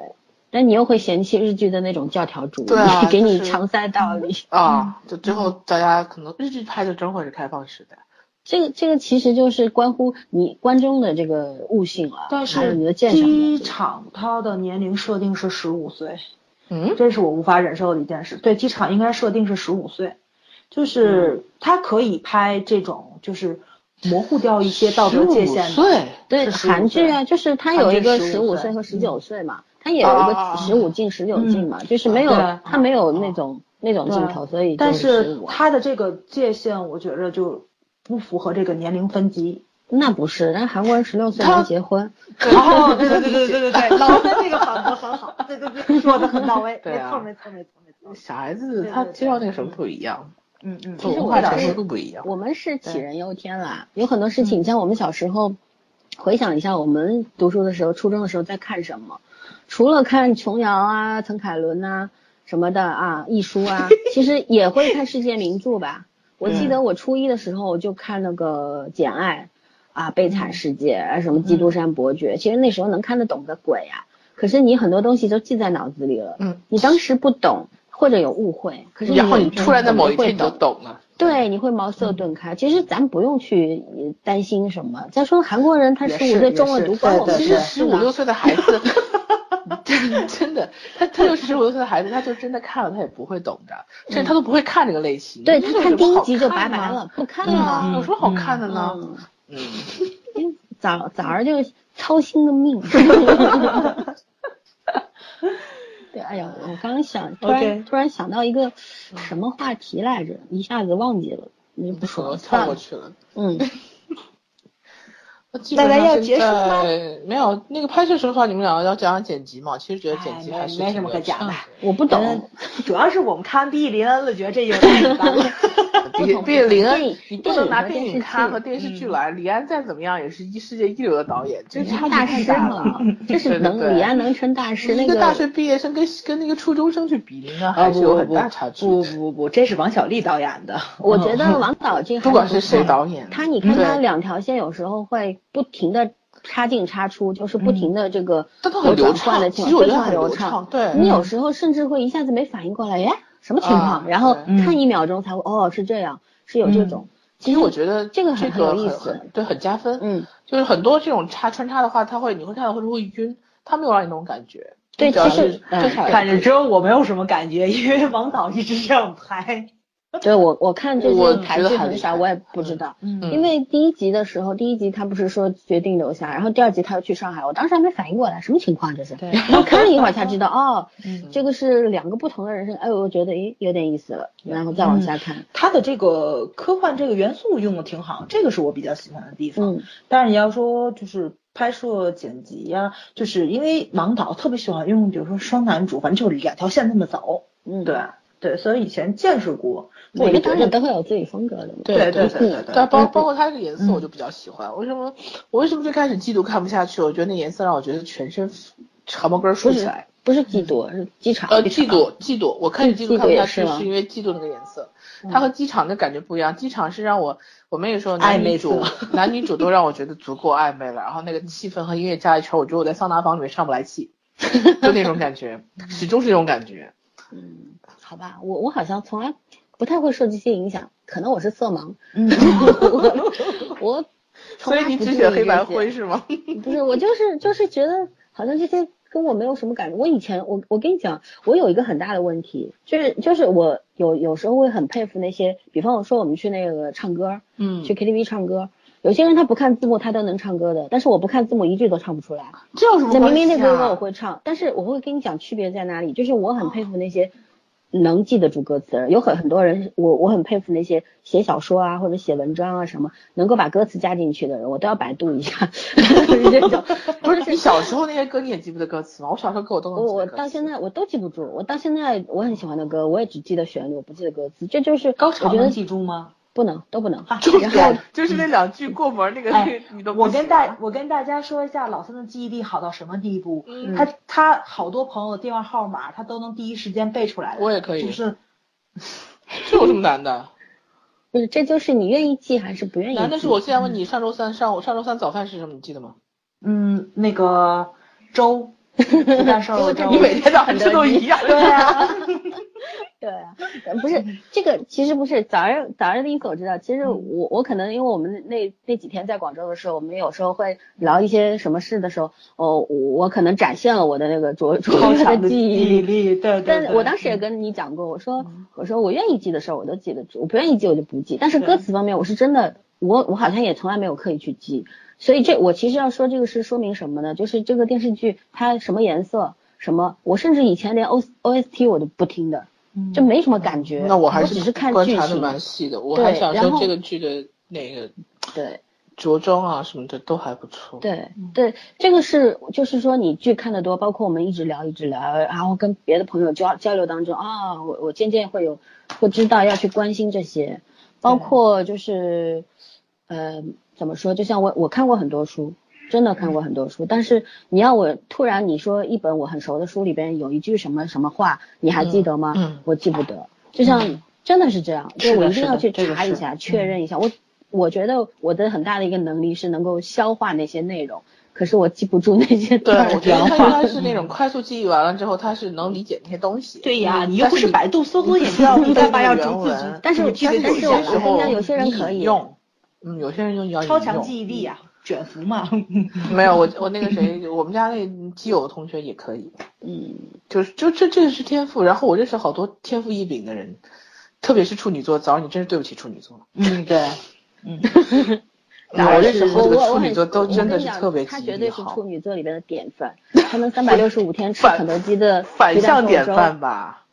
但你又会嫌弃日剧的那种教条主义，对啊 给你强塞道理。啊，就最后大家可能日剧拍的真会是开放式的。这个这个其实就是关乎你观众的这个悟性了，但还有你的是鉴赏机的。场它的年龄设定是十五岁，嗯，这是我无法忍受的一件事。对，机场应该设定是十五岁，就是他可以拍这种就是模糊掉一些道德界限15的。岁，对韩剧啊，就是他有一个十五15岁和十九岁嗯嘛，它也有一啊个十五进十九进嘛，就是没有对它没有那种那种镜头，所以但是15它的这个界限，我觉着就不符合这个年龄分级。那不是，人家韩国人十六岁他能结婚，哦，对对对对对对对，老三这个反驳很好，对对对，说的很到位，对啊没错没错没错没错。小孩子他接受那个什么不一样，嗯嗯，文其实我觉得化成熟度不一样。我们是杞人忧天啦，有很多事情，你像我们小时候，回想一下我们读书的时候，初中的时候在看什么，除了看琼瑶啊、陈凯伦啊什么的啊，艺书啊，其实也会看世界名著吧。我记得我初一的时候就看那个《简爱》啊，《悲惨世界》啊，什么《基督山伯爵》，其实那时候能看得懂个鬼啊！可是你很多东西都记在脑子里了，嗯，你当时不懂或者有误会，可是然后你突然在某一会天你就懂。了。对，你会茅塞顿开。其实咱不用去呃担心什么。再说韩国人，他也十五岁中了毒，关对对我们其实对十五六岁的孩子，真真的，他他就十五六岁的孩子，他就真的看了他也不会懂的，甚至他都不会看这个类型。对他看第一集就拜拜了，不看了。有什么好看的呢？嗯，嗯，因为早早儿就操心的命。对，哎呀，我刚刚想，突然突然想到一个什么话题来着，一下子忘记了，你就不说了，跳。过去了。嗯，大家要结束吗没有那个拍摄时候的话，你们两个要讲讲剪辑嘛？其实觉得剪辑哎还是没没什么可讲的。我不懂嗯。主要是我们看毕林恩了，觉得这有点 一般了。比同比林恩你不能拿电电影看和电视剧来。李安再怎么样也是一世界一流的导演，这差距大师太大了。嘛，这是能李安能成大师，那个一个大学毕业生跟跟那个初中生去比，那啊还是有很大差距。不不不不，这是王小利导演的。我觉得王导这个不管是谁导演，他你看他对两条线有时候会不停的插进插出，就是不停的这个很流有转换的情况，非畅其实我觉得常流很流畅对你有时候甚至会一下子没反应过来，哎，什么情况？啊然后看一秒钟才会，哦，是这样，是有这种。其实我觉得这个这很很有个很意思很对，很加分。嗯，就是很多这种插穿插的话，他会你会看到会不会晕，他没有让你那种感觉。对其实看着只有我没有什么感觉，因为王导一直这样拍。对我我看这我些台觉得剧很少，我也不知道。嗯嗯因为第一集的时候，第一集他不是说决定留下，然后第二集他又去上海，我当时还没反应过来什么情况这是。对然后看了一会儿才知道，哦，嗯这个是两个不同的人生，哎，我觉得诶有点意思了，然后再往下看。他的这个科幻这个元素用的挺好，这个是我比较喜欢的地方。嗯，但是你要说就是拍摄剪辑呀、就是因为王导特别喜欢用，比如说双男主，反正就是两条线那么走。嗯，对对，所以以前见识过。每个导演的都会有自己风格的嘛。对对对对包包括它这个颜色，嗯我就比较喜欢。为什么？我为什么最开始嫉妒看不下去？我觉得那颜色让我觉得全身汗毛根儿竖起来。不是嫉妒，是机场。呃，嫉妒，嫉妒，我开始嫉嫉妒妒看不下去，是因为嫉妒那个颜色。嗯它和机场的感觉不一样，机场是让我，我们也说男女主，男女主都让我觉得足够暧昧了，然后那个气氛和音乐加一圈，我觉得我在桑拿房里面上不来气，就那种感觉，始终是这种感觉。嗯，好吧，我我好像从来不太会受这些影响，可能我是色盲。嗯，我我从所以你只选黑白灰是吗？不是，我就是就是觉得好像这些跟我没有什么感觉。我以前我我跟你讲，我有一个很大的问题，就是就是我有有时候会很佩服那些，比方我说我们去那个唱歌，嗯去 KTV 唱歌，有些人他不看字幕他都能唱歌的，但是我不看字幕一句都唱不出来。这有什么那关系啊？明明那歌歌我会唱，但是我会跟你讲区别在哪里，就是我很佩服那些能记得住歌词的人。有很很多人，我我很佩服那些写小说啊或者写文章啊什么能够把歌词加进去的人，我都要百度一下。这种 不是你小时候那些歌你也记不得歌词吗？我小时候歌我都能记我我到现在我都记不住，我到现在我很喜欢的歌，我也只记得旋律，我不记得歌词。这就是高潮能记住吗？不能都不能。啊就是然后就是那两句过门那个，哎你都我跟大我跟大家说一下，老三的记忆力好到什么地步？嗯他他好多朋友的电话号码，他都能第一时间背出来。我也可以就是 这有什么难的？不是，这就是你愿意记还是不愿意记？难的是我现在问你，上周三上午上周三早饭是什么？你记得吗？嗯，那个粥，鸡蛋瘦肉粥。你每天早上吃都一样。对啊，对啊，呃不是这个，其实不是早上早上的意思我知道。其实嗯我我可能因为我们那那几天在广州的时候，我们有时候会聊一些什么事的时候，哦，我我可能展现了我的那个卓卓越的记忆力，对对对。但我当时也跟你讲过，我说我说我愿意记的事儿我都记得住，我不愿意记我就不记。但是对歌词方面，我是真的，我我好像也从来没有刻意去记。所以这我其实要说这个是说明什么呢？就是这个电视剧它什么颜色什么，我甚至以前连 O O S T 我都不听的，嗯就没什么感觉。那我还只是看观察的。蛮细的，我还想说这个剧的那个对着装啊什么的都还不错。对对，这个是就是说你剧看的多，包括我们一直聊一直聊，然后跟别的朋友交交流当中啊，我我渐渐会有会知道要去关心这些，包括就是呃怎么说，就像我我看过很多书。真的看过很多书，但是你要我突然你说一本我很熟的书里边有一句什么什么话，你还记得吗？嗯嗯我记不得。就像真的是这样，就是我一定要去查一下，确认一下。我我觉得我的很大的一个能力是能够消化那些内容，可是我记不住那些对，段我觉得原他应该是那种快速记忆完了之后，他是能理解那些东西。对呀，嗯你又不是百度搜索引擎，你干嘛要逐字原文逐？但是逐句地但是我记下来有些时候跟你讲有些人可以用，嗯，有些人就要引超强用记忆力啊，卷福嘛。没有，我我那个谁，我们家那基友同学也可以，嗯，就是就这这个是天赋。然后我认识好多天赋异禀的人，特别是处女座，早上你真是对不起处女座。嗯，对，嗯，那我认识好我几个我我很处女座都真的是特别他绝对是处，女座里边的典范，他能三百六十五天吃肯德基的反向典范吧。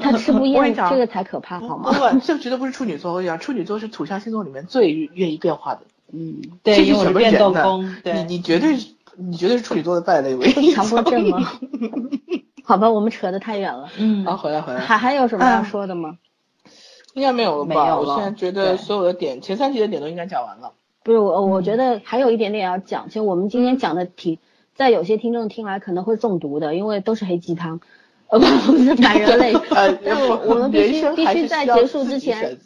他吃不厌，这个才可怕好不吗？不，这绝对不是处女座。我跟你讲，处女座是土象星座里面最愿意变化的。嗯，对，这是什么因为我是变动风，对，你你绝对是你绝对是处女座的败类。我强迫症吗？好吧，我们扯得太远了。嗯好，回来回来，还还有什么要说的吗？应该没有了吧？我现在觉得所有的点，前三集的点都应该讲完了。不是我，我觉得还有一点点要讲。其实我们今天讲的挺，在有些听众听来可能会中毒的，因为都是黑鸡汤，呃，不是反人类。呃，但我我们必须必须在结束之前。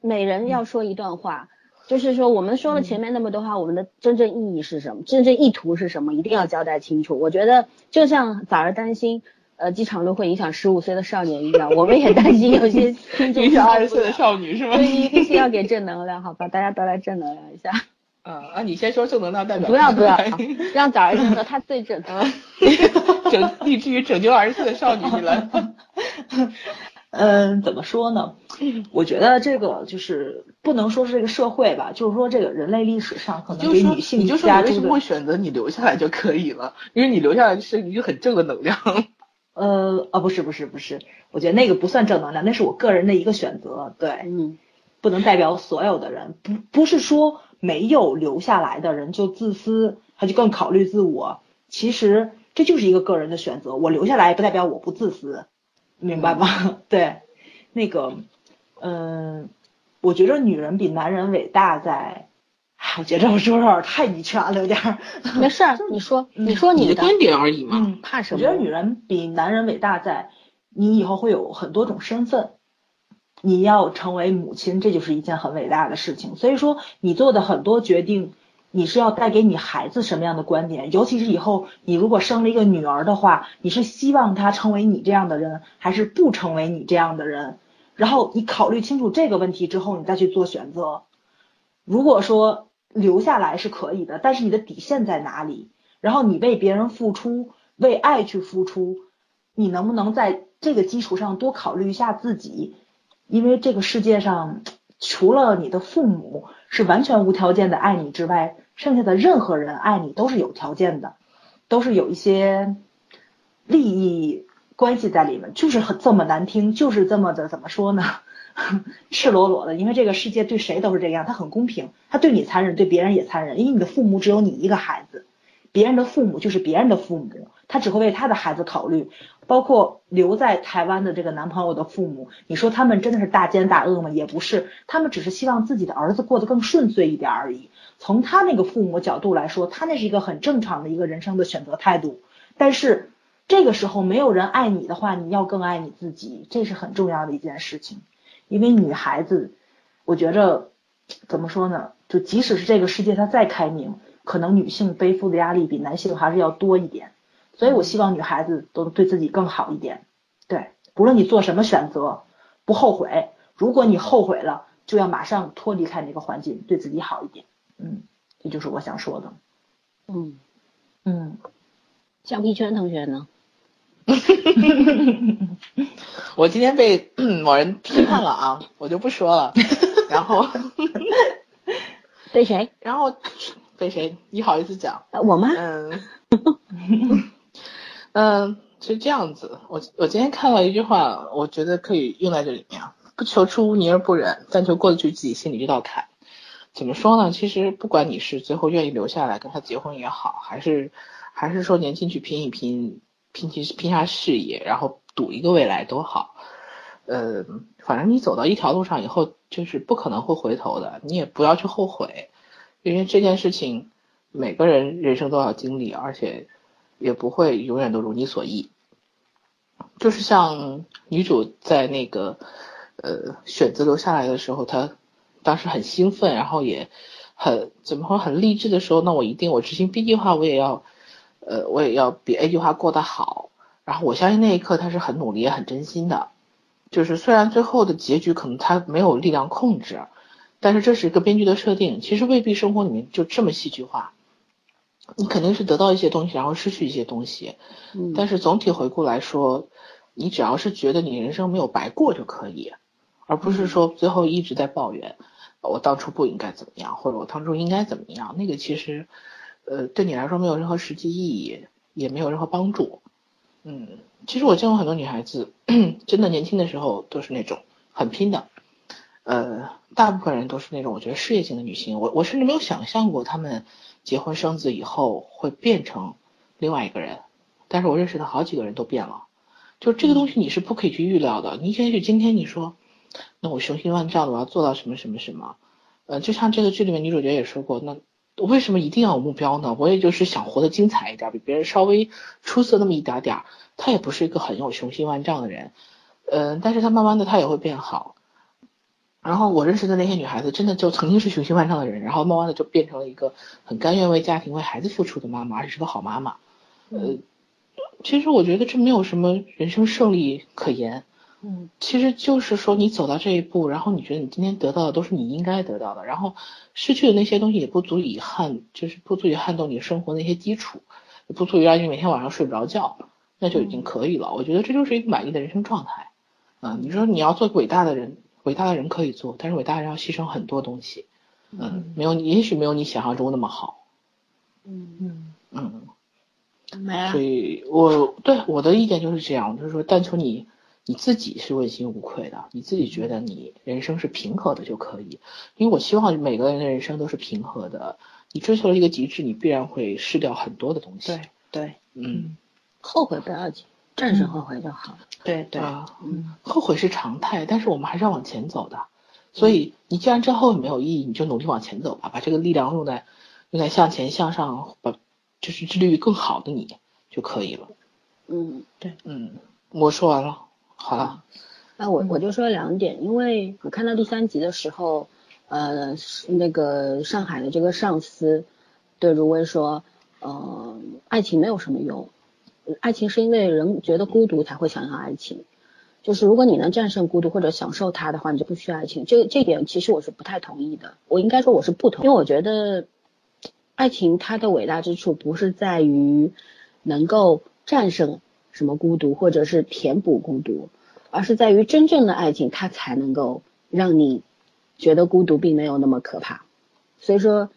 每人要说一段话，就是说我们说了前面那么多话，我们的真正意义是什么？真正意图是什么？一定要交代清楚。我觉得就像早儿担心。呃，机场路会影响十五岁的少年一样，我们也担心有些 听众影响二十岁的少女是吗？所以必须要给正能量，好吧？大家都来正能量一下。啊啊！你先说正能量代表。不要不要，让早儿听到他最正能量。拯立志于拯救二十岁的少女，你来。嗯，怎么说呢？我觉得这个就是不能说是这个社会吧，就是说这个人类历史上可能女性你就说为什么会选择你留下来就可以了，因为你留下来是一个很正的能量。呃啊不是不是不是，我觉得那个不算正能量，那是我个人的一个选择，对，嗯，不能代表所有的人，不不是说没有留下来的人就自私，他就更考虑自我，其实这就是一个个人的选择，我留下来不代表我不自私，明白吗？对，那个，嗯、我觉得女人比男人伟大在，唉我觉得我说有点太女权了，有点儿。没事儿，你说，你说你的观。点而已嘛。嗯，怕什么？我觉得女人比男人伟大在，你以后会有很多种身份，你要成为母亲，这就是一件很伟大的事情。所以说，你做的很多决定，你是要带给你孩子什么样的观点？尤其是以后你如果生了一个女儿的话，你是希望她成为你这样的人，还是不成为你这样的人？然后你考虑清楚这个问题之后，你再去做选择。如果说留下来是可以的，但是你的底线在哪里？然后你为别人付出，为爱去付出，你能不能在这个基础上多考虑一下自己？因为这个世界上，除了你的父母是完全无条件的爱你之外，剩下的任何人爱你都是有条件的，都是有一些利益关系在里面，就是很这么难听，就是这么的怎么说呢？赤裸裸的，因为这个世界对谁都是这样，他很公平，他对你残忍，对别人也残忍，因为你的父母只有你一个孩子，别人的父母就是别人的父母，他只会为他的孩子考虑。包括留在台湾的这个男朋友的父母，你说他们真的是大奸大恶吗？也不是，他们只是希望自己的儿子过得更顺遂一点而已。从他那个父母角度来说，他那是一个很正常的一个人生的选择态度。但是这个时候没有人爱你的话，你要更爱你自己，这是很重要的一件事情。因为女孩子，我觉着怎么说呢？就即使是这个世界它再开明，可能女性背负的压力比男性还是要多一点。所以，我希望女孩子都对自己更好一点。对，不论你做什么选择，不后悔。如果你后悔了，就要马上脱离开那个环境，对自己好一点。嗯，这就是我想说的。嗯嗯，橡皮圈同学呢？我今天被 某人批判了啊，我就不说了。然后被谁？然后被谁？你好意思讲？我吗？嗯。嗯，是这样子。我我今天看了一句话，我觉得可以用在这里面。不求出污泥而不染，但求过得去自己心里这道坎。怎么说呢？其实不管你是最后愿意留下来跟他结婚也好，还是还是说年轻去拼一拼，拼拼拼下事业，然后赌一个未来都好。呃，反正你走到一条路上以后，就是不可能会回头的。你也不要去后悔，因为这件事情每个人人生都要经历，而且。也不会永远都如你所意，就是像女主在那个呃选择留下来的时候，她当时很兴奋，然后也很怎么说很励志的时候，那我一定我执行 B 计划，我也要呃我也要比 A 计划过得好。然后我相信那一刻她是很努力也很真心的，就是虽然最后的结局可能她没有力量控制，但是这是一个编剧的设定，其实未必生活里面就这么戏剧化。你肯定是得到一些东西，然后失去一些东西，嗯，但是总体回顾来说，你只要是觉得你人生没有白过就可以，而不是说最后一直在抱怨我当初不应该怎么样，或者我当初应该怎么样，那个其实，呃，对你来说没有任何实际意义，也没有任何帮助。嗯，其实我见过很多女孩子，真的年轻的时候都是那种很拼的，呃，大部分人都是那种我觉得事业型的女性，我我甚至没有想象过她们。结婚生子以后会变成另外一个人，但是我认识的好几个人都变了，就这个东西你是不可以去预料的。你也许今天你说，那我雄心万丈的我要做到什么什么什么，呃，就像这个剧里面女主角也说过，那为什么一定要有目标呢？我也就是想活得精彩一点，比别人稍微出色那么一点点。她也不是一个很有雄心万丈的人，嗯，但是她慢慢的她也会变好。然后我认识的那些女孩子，真的就曾经是雄心万丈的人，然后慢慢的就变成了一个很甘愿为家庭、为孩子付出的妈妈，而且是个好妈妈。呃，其实我觉得这没有什么人生胜利可言。嗯，其实就是说你走到这一步，然后你觉得你今天得到的都是你应该得到的，然后失去的那些东西也不足以撼，就是不足以撼动你生活那些基础，也不足以让你每天晚上睡不着觉，那就已经可以了。我觉得这就是一个满意的人生状态。嗯，你说你要做伟大的人。伟大的人可以做，但是伟大的人要牺牲很多东西，嗯，没有，也许没有你想象中那么好，嗯。嗯。嗯，没啊，所以我对我的意见就是这样，就是说，但求你你自己是问心无愧的，你自己觉得你人生是平和的就可以，因为我希望每个人的人生都是平和的，你追求了一个极致，你必然会失掉很多的东西，对对，嗯，后悔不要紧。战胜后悔就好了。对对，嗯，后悔是常态，但是我们还是要往前走的。所以你既然知道后悔没有意义，你就努力往前走吧，把这个力量用在用在向前向上，把就是致力于更好的你就可以了。嗯，对，嗯，我说完了，好了。那我我就说两点，因为我看到第三集的时候，呃，那个上海的这个上司对如薇说，呃，爱情没有什么用。爱情是因为人觉得孤独才会想要爱情，就是如果你能战胜孤独或者享受它的话，你就不需要爱情。这这点其实我是不太同意的，我应该说我是不同，因为我觉得爱情它的伟大之处不是在于能够战胜什么孤独或者是填补孤独，而是在于真正的爱情它才能够让你觉得孤独并没有那么可怕。所以说，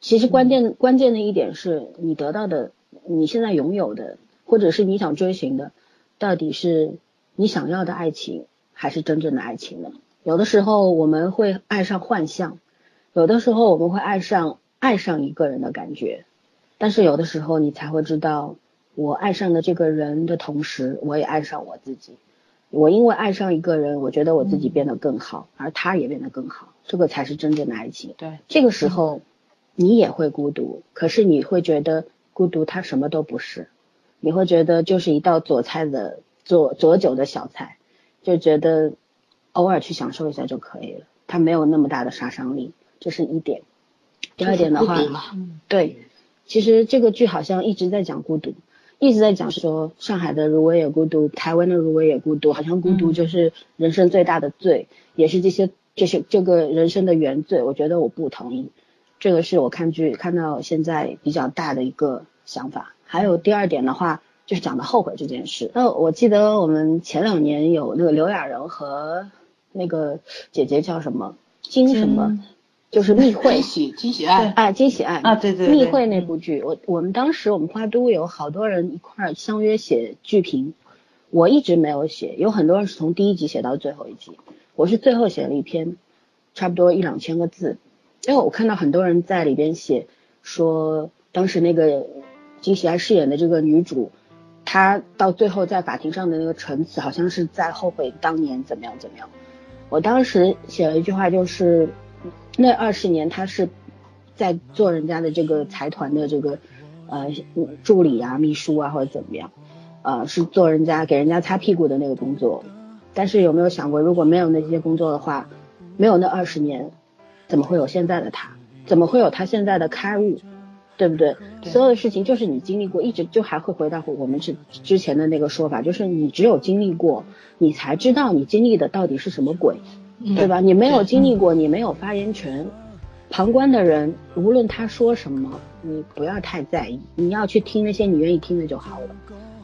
其实关键关键的一点是你得到的。你现在拥有的，或者是你想追寻的，到底是你想要的爱情，还是真正的爱情呢？有的时候我们会爱上幻象，有的时候我们会爱上爱上一个人的感觉，但是有的时候你才会知道，我爱上了这个人的同时，我也爱上我自己。我因为爱上一个人，我觉得我自己变得更好，而他也变得更好，这个才是真正的爱情。对，这个时候你也会孤独，可是你会觉得孤独它什么都不是，你会觉得就是一道佐菜的佐佐酒的小菜，就觉得偶尔去享受一下就可以了，它没有那么大的杀伤力，这是一点。第二点的话，对，其实这个剧好像一直在讲孤独。一直在讲说上海的如果也孤独，台湾的如果也孤独，好像孤独就是人生最大的罪，也是这些这些这个人生的原罪。我觉得我不同意，这个是我看剧看到现在比较大的一个想法。还有第二点的话，就是讲的后悔这件事。那我记得我们前两年有那个刘亚仁和那个姐姐叫什么金什么。就是密会，惊喜惊喜爱，啊惊喜爱啊对对，密会那部剧，我我们当时我们花都有好多人一块相约写剧评，我一直没有写，有很多人是从第一集写到最后一集，我是最后写了一篇，差不多一两千个字，因为我看到很多人在里边写说，当时那个金喜爱饰演的这个女主，她到最后在法庭上的那个陈词，好像是在后悔当年怎么样怎么样，我当时写了一句话就是。那二十年，他是在做人家的这个财团的这个呃助理啊、秘书啊或者怎么样，呃是做人家给人家擦屁股的那个工作。但是有没有想过，如果没有那些工作的话，没有那二十年，怎么会有现在的他？怎么会有他现在的开悟？对不对？所有的事情就是你经历过，一直就还会回到我们之之前的那个说法，就是你只有经历过，你才知道你经历的到底是什么鬼。对吧？你没有经历过，你没有发言权。旁观的人，无论他说什么，你不要太在意。你要去听那些你愿意听的就好了。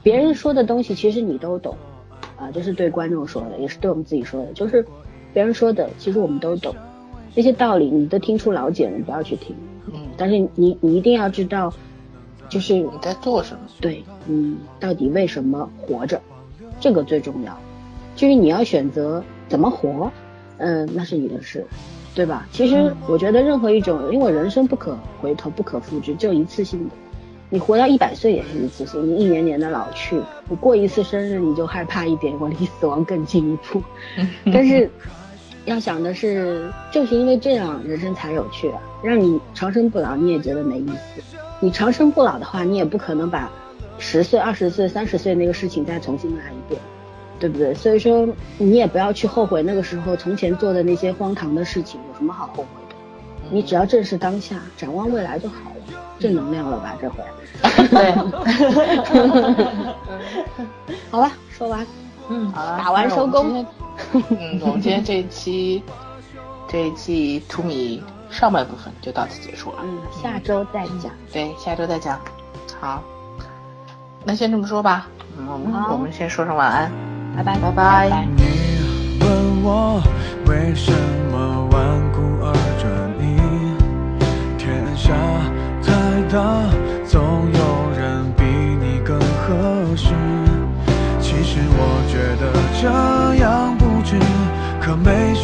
别人说的东西，其实你都懂。啊，这是对观众说的，也是对我们自己说的。就是别人说的，其实我们都懂。那些道理你都听出老茧了，你不要去听。嗯。但是你你一定要知道，就是你在做什么。对，你到底为什么活着？这个最重要。至于你要选择怎么活。嗯，那是你的事，对吧？其实我觉得任何一种，因为人生不可回头、不可复制，就一次性的。你活到一百岁也是一次性，你一年年的老去，你过一次生日你就害怕一点，我离死亡更进一步。但是要想的是，就是因为这样，人生才有趣啊！让你长生不老，你也觉得没意思。你长生不老的话，你也不可能把十岁、二十岁、三十岁那个事情再重新来一遍。对不对？所以说你也不要去后悔那个时候从前做的那些荒唐的事情，有什么好后悔的？你只要正视当下，展望未来就好了。正能量了吧这回？对。好了，说完。嗯，好了，打完收工。嗯，我们今天这一期这一期图米上半部分就到此结束了。嗯，下周再讲。对，下周再讲。好，那先这么说吧。嗯，我们我们先说声晚安。拜拜拜拜。你问我为什么顽固而